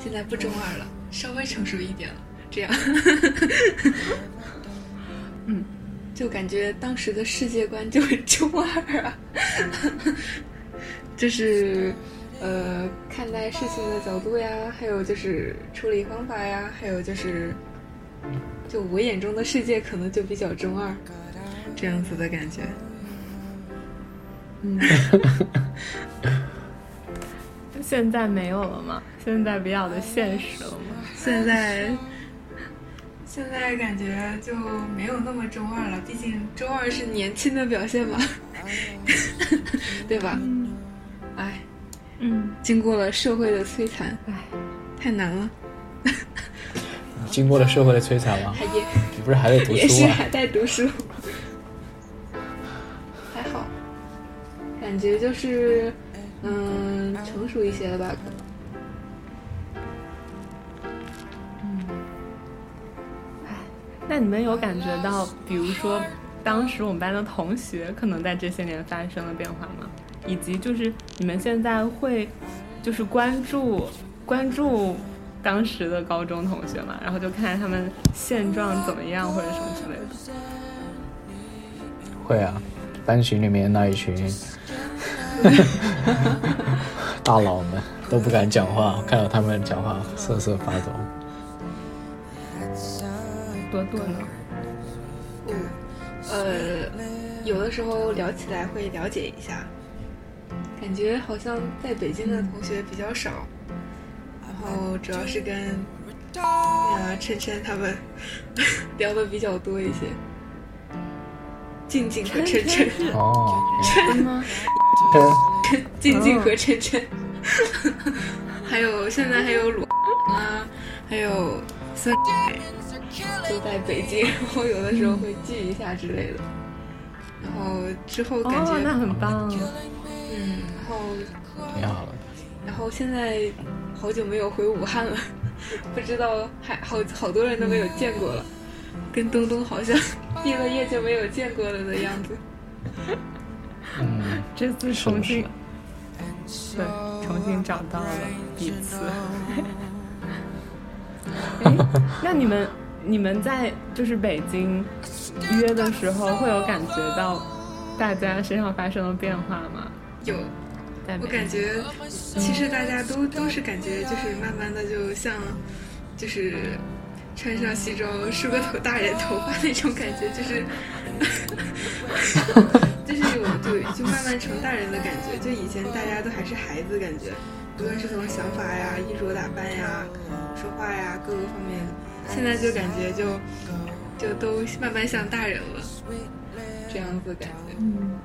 现在不中二了，稍微成熟一点了，这样。嗯，就感觉当时的世界观就很中二啊，就是呃看待事情的角度呀，还有就是处理方法呀，还有就是就我眼中的世界可能就比较中二，这样子的感觉。嗯，现在没有了吗？现在比较的现实了吗？现在现在感觉就没有那么中二了，毕竟中二是年轻的表现嘛，对吧？哎，嗯，经过了社会的摧残，哎，太难了，经过了社会的摧残吗？还也你不是还在读也书吗？是还在读书，还好，感觉就是嗯成熟一些了吧，可能。那你们有感觉到，比如说当时我们班的同学可能在这些年发生了变化吗？以及就是你们现在会就是关注关注当时的高中同学嘛，然后就看他们现状怎么样或者什么之类的。会啊，班群里面那一群 大佬们都不敢讲话，看到他们讲话瑟瑟发抖。呢？嗯，呃，有的时候聊起来会了解一下，感觉好像在北京的同学比较少，然后主要是跟啊琛琛他们 聊的比较多一些。静静和晨晨，哦，真吗？静静和琛琛，还有现在还有鲁啊，还有孙都在北京，然后有的时候会聚一下之类的。然后之后感觉，哦，那很棒。嗯，然后挺好的。然后现在好久没有回武汉了，不知道还好好多人都没有见过了，跟东东好像 毕了业就没有见过了的样子。嗯，这次重新是对重新找到了彼此。哎，那你们你们在就是北京约的时候，会有感觉到大家身上发生了变化吗？有，我感觉其实大家都都是感觉就是慢慢的就像就是穿上西装梳个头大人头发那种感觉，就是 就是有就就慢慢成大人的感觉。就以前大家都还是孩子感觉，无论是从想法呀、衣着打扮呀、说话呀各个方面，现在就感觉就就都慢慢像大人了，这样子感觉。嗯，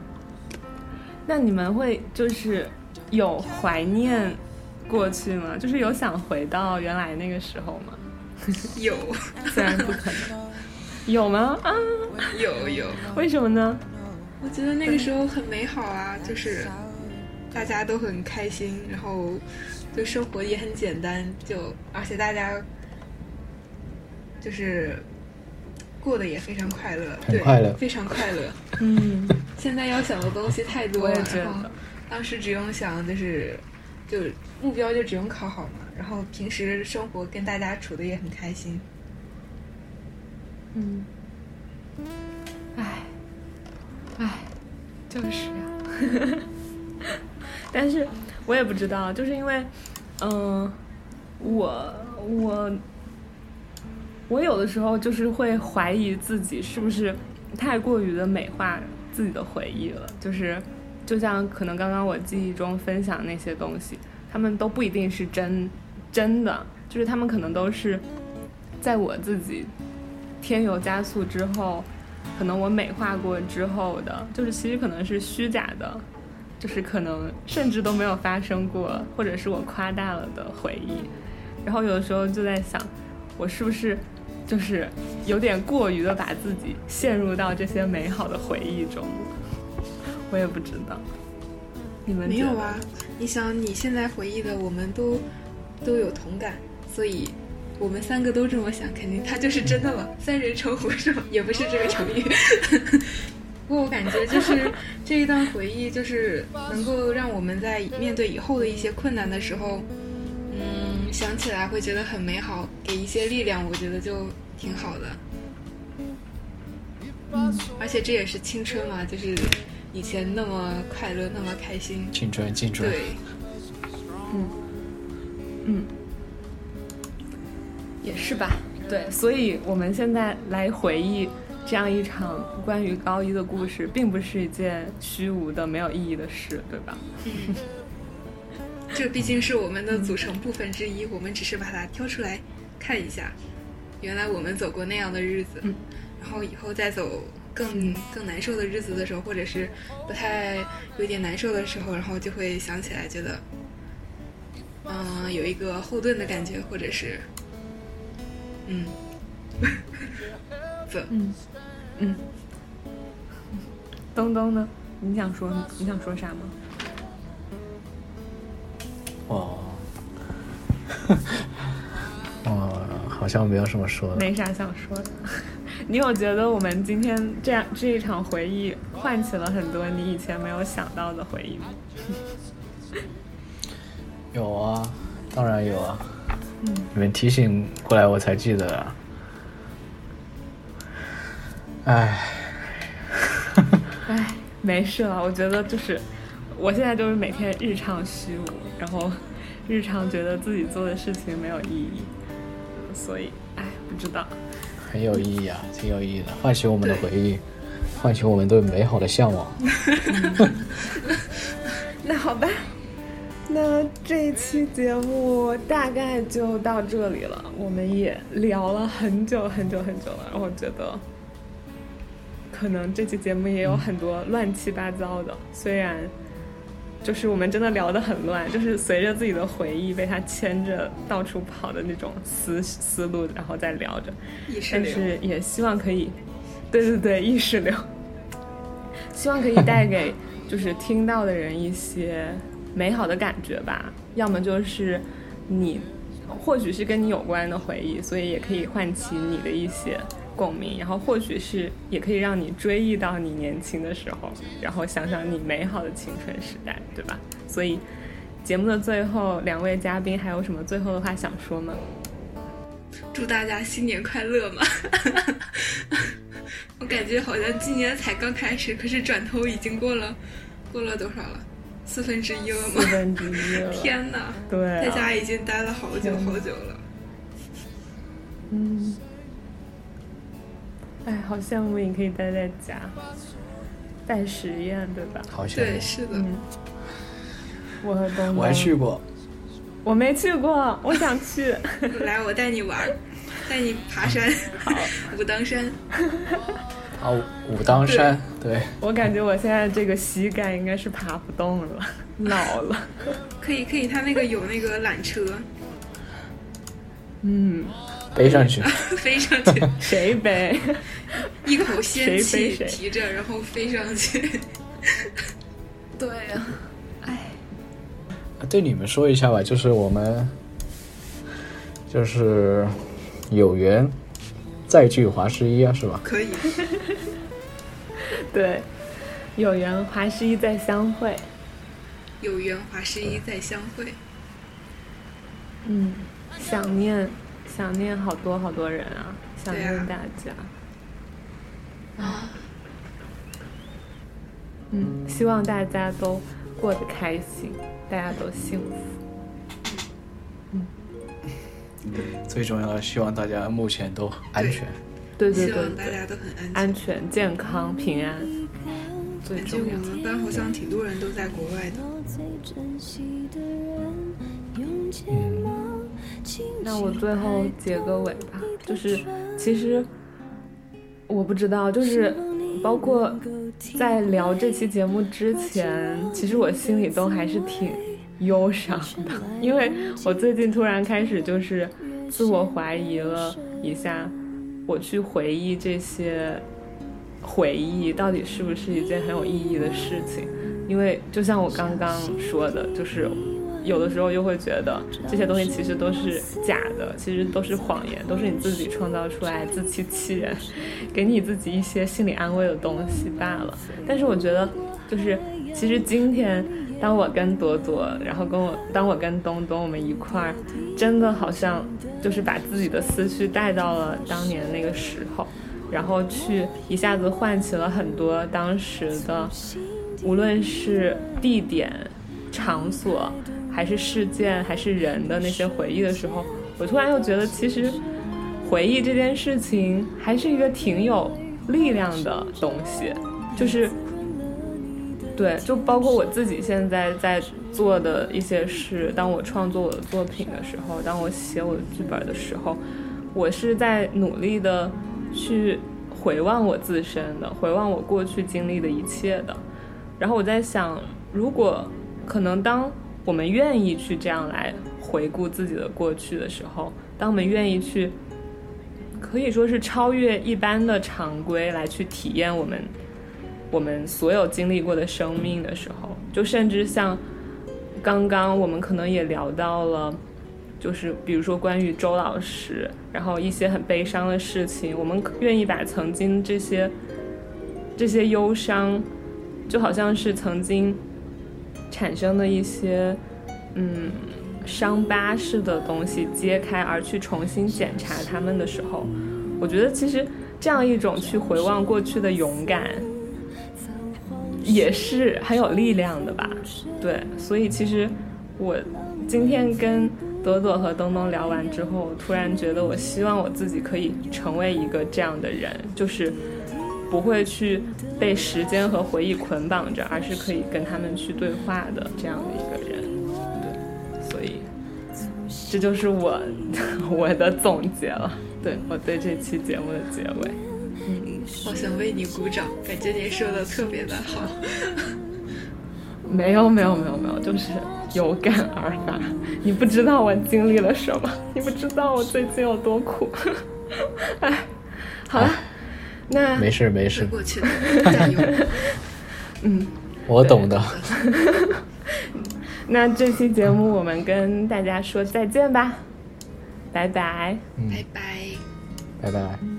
那你们会就是有怀念过去吗？就是有想回到原来那个时候吗？有虽然不可能，有吗？啊，有有。为什么呢？我觉得那个时候很美好啊，就是大家都很开心，然后就生活也很简单，就而且大家就是过得也非常快乐，对，很快乐非常快乐。嗯，现在要想的东西太多了，当时只用想就是就目标就只用考好嘛，然后平时生活跟大家处的也很开心。嗯，唉，唉，就是呀、但是我也不知道，就是因为，嗯、我我我有的时候就是会怀疑自己是不是太过于的美化自己的回忆了，就是就像可能刚刚我记忆中分享那些东西，他们都不一定是真真的，就是他们可能都是在我自己添油加醋之后，可能我美化过之后的，就是其实可能是虚假的，就是可能甚至都没有发生过，或者是我夸大了的回忆。然后有的时候就在想，我是不是就是有点过于的把自己陷入到这些美好的回忆中了？我也不知道。你们没有啊，你想你现在回忆的，我们都都有同感，所以我们三个都这么想，肯定它就是真的了。三人成虎是吗？也不是这个成语。不过我感觉就是这一段回忆，就是能够让我们在面对以后的一些困难的时候，嗯，想起来会觉得很美好，给一些力量，我觉得就挺好的。嗯，而且这也是青春嘛，就是以前那么快乐，那么开心。青春，青春。对，嗯，嗯，也是吧。对，所以我们现在来回忆这样一场关于高一的故事，并不是一件虚无的、没有意义的事，对吧？嗯，这毕竟是我们的组成部分之一，我们只是把它挑出来看一下。原来我们走过那样的日子，然后以后再走更更难受的日子的时候，或者是不太有点难受的时候，然后就会想起来，觉得嗯有一个后盾的感觉，或者是嗯，怎嗯嗯，东东呢？你想说你想说啥吗？哦，哦，好像没有什么说的。没啥想说的。你有觉得我们今天这样这一场回忆唤起了很多你以前没有想到的回忆吗？有啊，当然有啊。嗯，你们提醒过来我才记得啊。唉，唉，没事了。我觉得就是，我现在就是每天日常虚无，然后日常觉得自己做的事情没有意义，所以唉，不知道。很有意义啊，挺有意义的，唤起我们的回忆，唤起我们对美好的向往。那好吧，那这一期节目大概就到这里了。我们也聊了很久很久很久了，然后觉得可能这期节目也有很多乱七八糟的，虽然。就是我们真的聊得很乱，就是随着自己的回忆被他牵着到处跑的那种思思路，然后再聊着。但是也希望可以，对对对，意识流。希望可以带给就是听到的人一些美好的感觉吧。要么就是你，或许是跟你有关的回忆，所以也可以唤起你的一些。共鸣，然后或许是也可以让你追忆到你年轻的时候，然后想想你美好的青春时代，对吧？所以节目的最后，两位嘉宾还有什么最后的话想说吗？祝大家新年快乐嘛！我感觉好像今年才刚开始，可是转头已经过了，过了多少了？四分之一了吗？四分之一了！天哪！对，在家已经待了好久好久了。嗯。哎，好羡慕你可以待在家，带实验，对吧？好羡慕。对，是的。我和东东，我还去过。我没去过，我想去。来，我带你玩，带你爬山。好，武当山。啊，武当山，对。我感觉我现在这个膝盖应该是爬不动了，老了。可以，可以，他那个有那个缆车。嗯。背上去，飞上去，谁背？一口仙气提着，然后飞上去。对呀，哎。对你们说一下吧，就是我们，就是有缘再聚华师一啊，是吧？可以。对，有缘华师一再相会。有缘华师一再相会。嗯，想念。想念好多好多人啊！想念大家。啊。嗯，希望大家都过得开心，大家都幸福。嗯。最重要的，希望大家目前都安全。对对对。希望大家都很安全、安全、健康、平安。最重要。我们班好像挺多人都在国外的。嗯。那我最后结个尾吧，就是其实我不知道，就是包括在聊这期节目之前，其实我心里都还是挺忧伤的，因为我最近突然开始就是自我怀疑了一下，我去回忆这些回忆到底是不是一件很有意义的事情，因为就像我刚刚说的，就是。有的时候又会觉得这些东西其实都是假的，其实都是谎言，都是你自己创造出来自欺欺人，给你自己一些心理安慰的东西罢了。但是我觉得，就是其实今天。当我跟朵朵，然后跟我，当我跟东东，我们一块儿，真的好像就是把自己的思绪带到了当年那个时候，然后去一下子唤起了很多当时的，无论是地点、场所，还是事件，还是人的那些回忆的时候，我突然又觉得，其实回忆这件事情还是一个挺有力量的东西，就是。对，就包括我自己现在在做的一些事。当我创作我的作品的时候，当我写我的剧本的时候，我是在努力的去回望我自身的，回望我过去经历的一切的。然后我在想，如果可能，当我们愿意去这样来回顾自己的过去的时候，当我们愿意去，可以说是超越一般的常规来去体验我们。我们所有经历过的生命的时候，就甚至像刚刚我们可能也聊到了，就是比如说关于周老师，然后一些很悲伤的事情，我们愿意把曾经这些这些忧伤，就好像是曾经产生的一些嗯伤疤似的东西揭开，而去重新检查他们的时候，我觉得其实这样一种去回望过去的勇敢。也是很有力量的吧，对，所以其实我今天跟朵朵和东东聊完之后，突然觉得我希望我自己可以成为一个这样的人，就是不会去被时间和回忆捆绑着，而是可以跟他们去对话的这样的一个人，对，所以这就是我我的总结了，对我对这期节目的结尾。嗯好想为你鼓掌，感觉你说的特别的好。没有没有没有没有，就是有感而发。你不知道我经历了什么，你不知道我最近有多苦。哎，好了，那没事没事，过去了，加油。嗯，我懂的。那这期节目我们跟大家说再见吧，拜拜，拜拜，拜拜。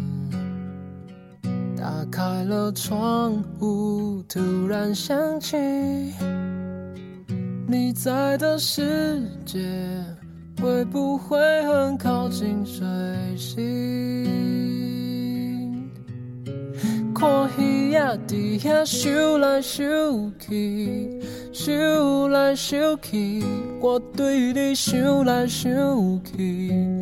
打开了窗户，突然想起你在的世界会不会很靠近水星？看鱼仔伫遐游来游去，游来游去，我对你想来想去。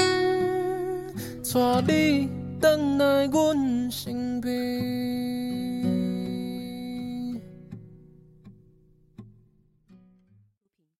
带你回来阮身边。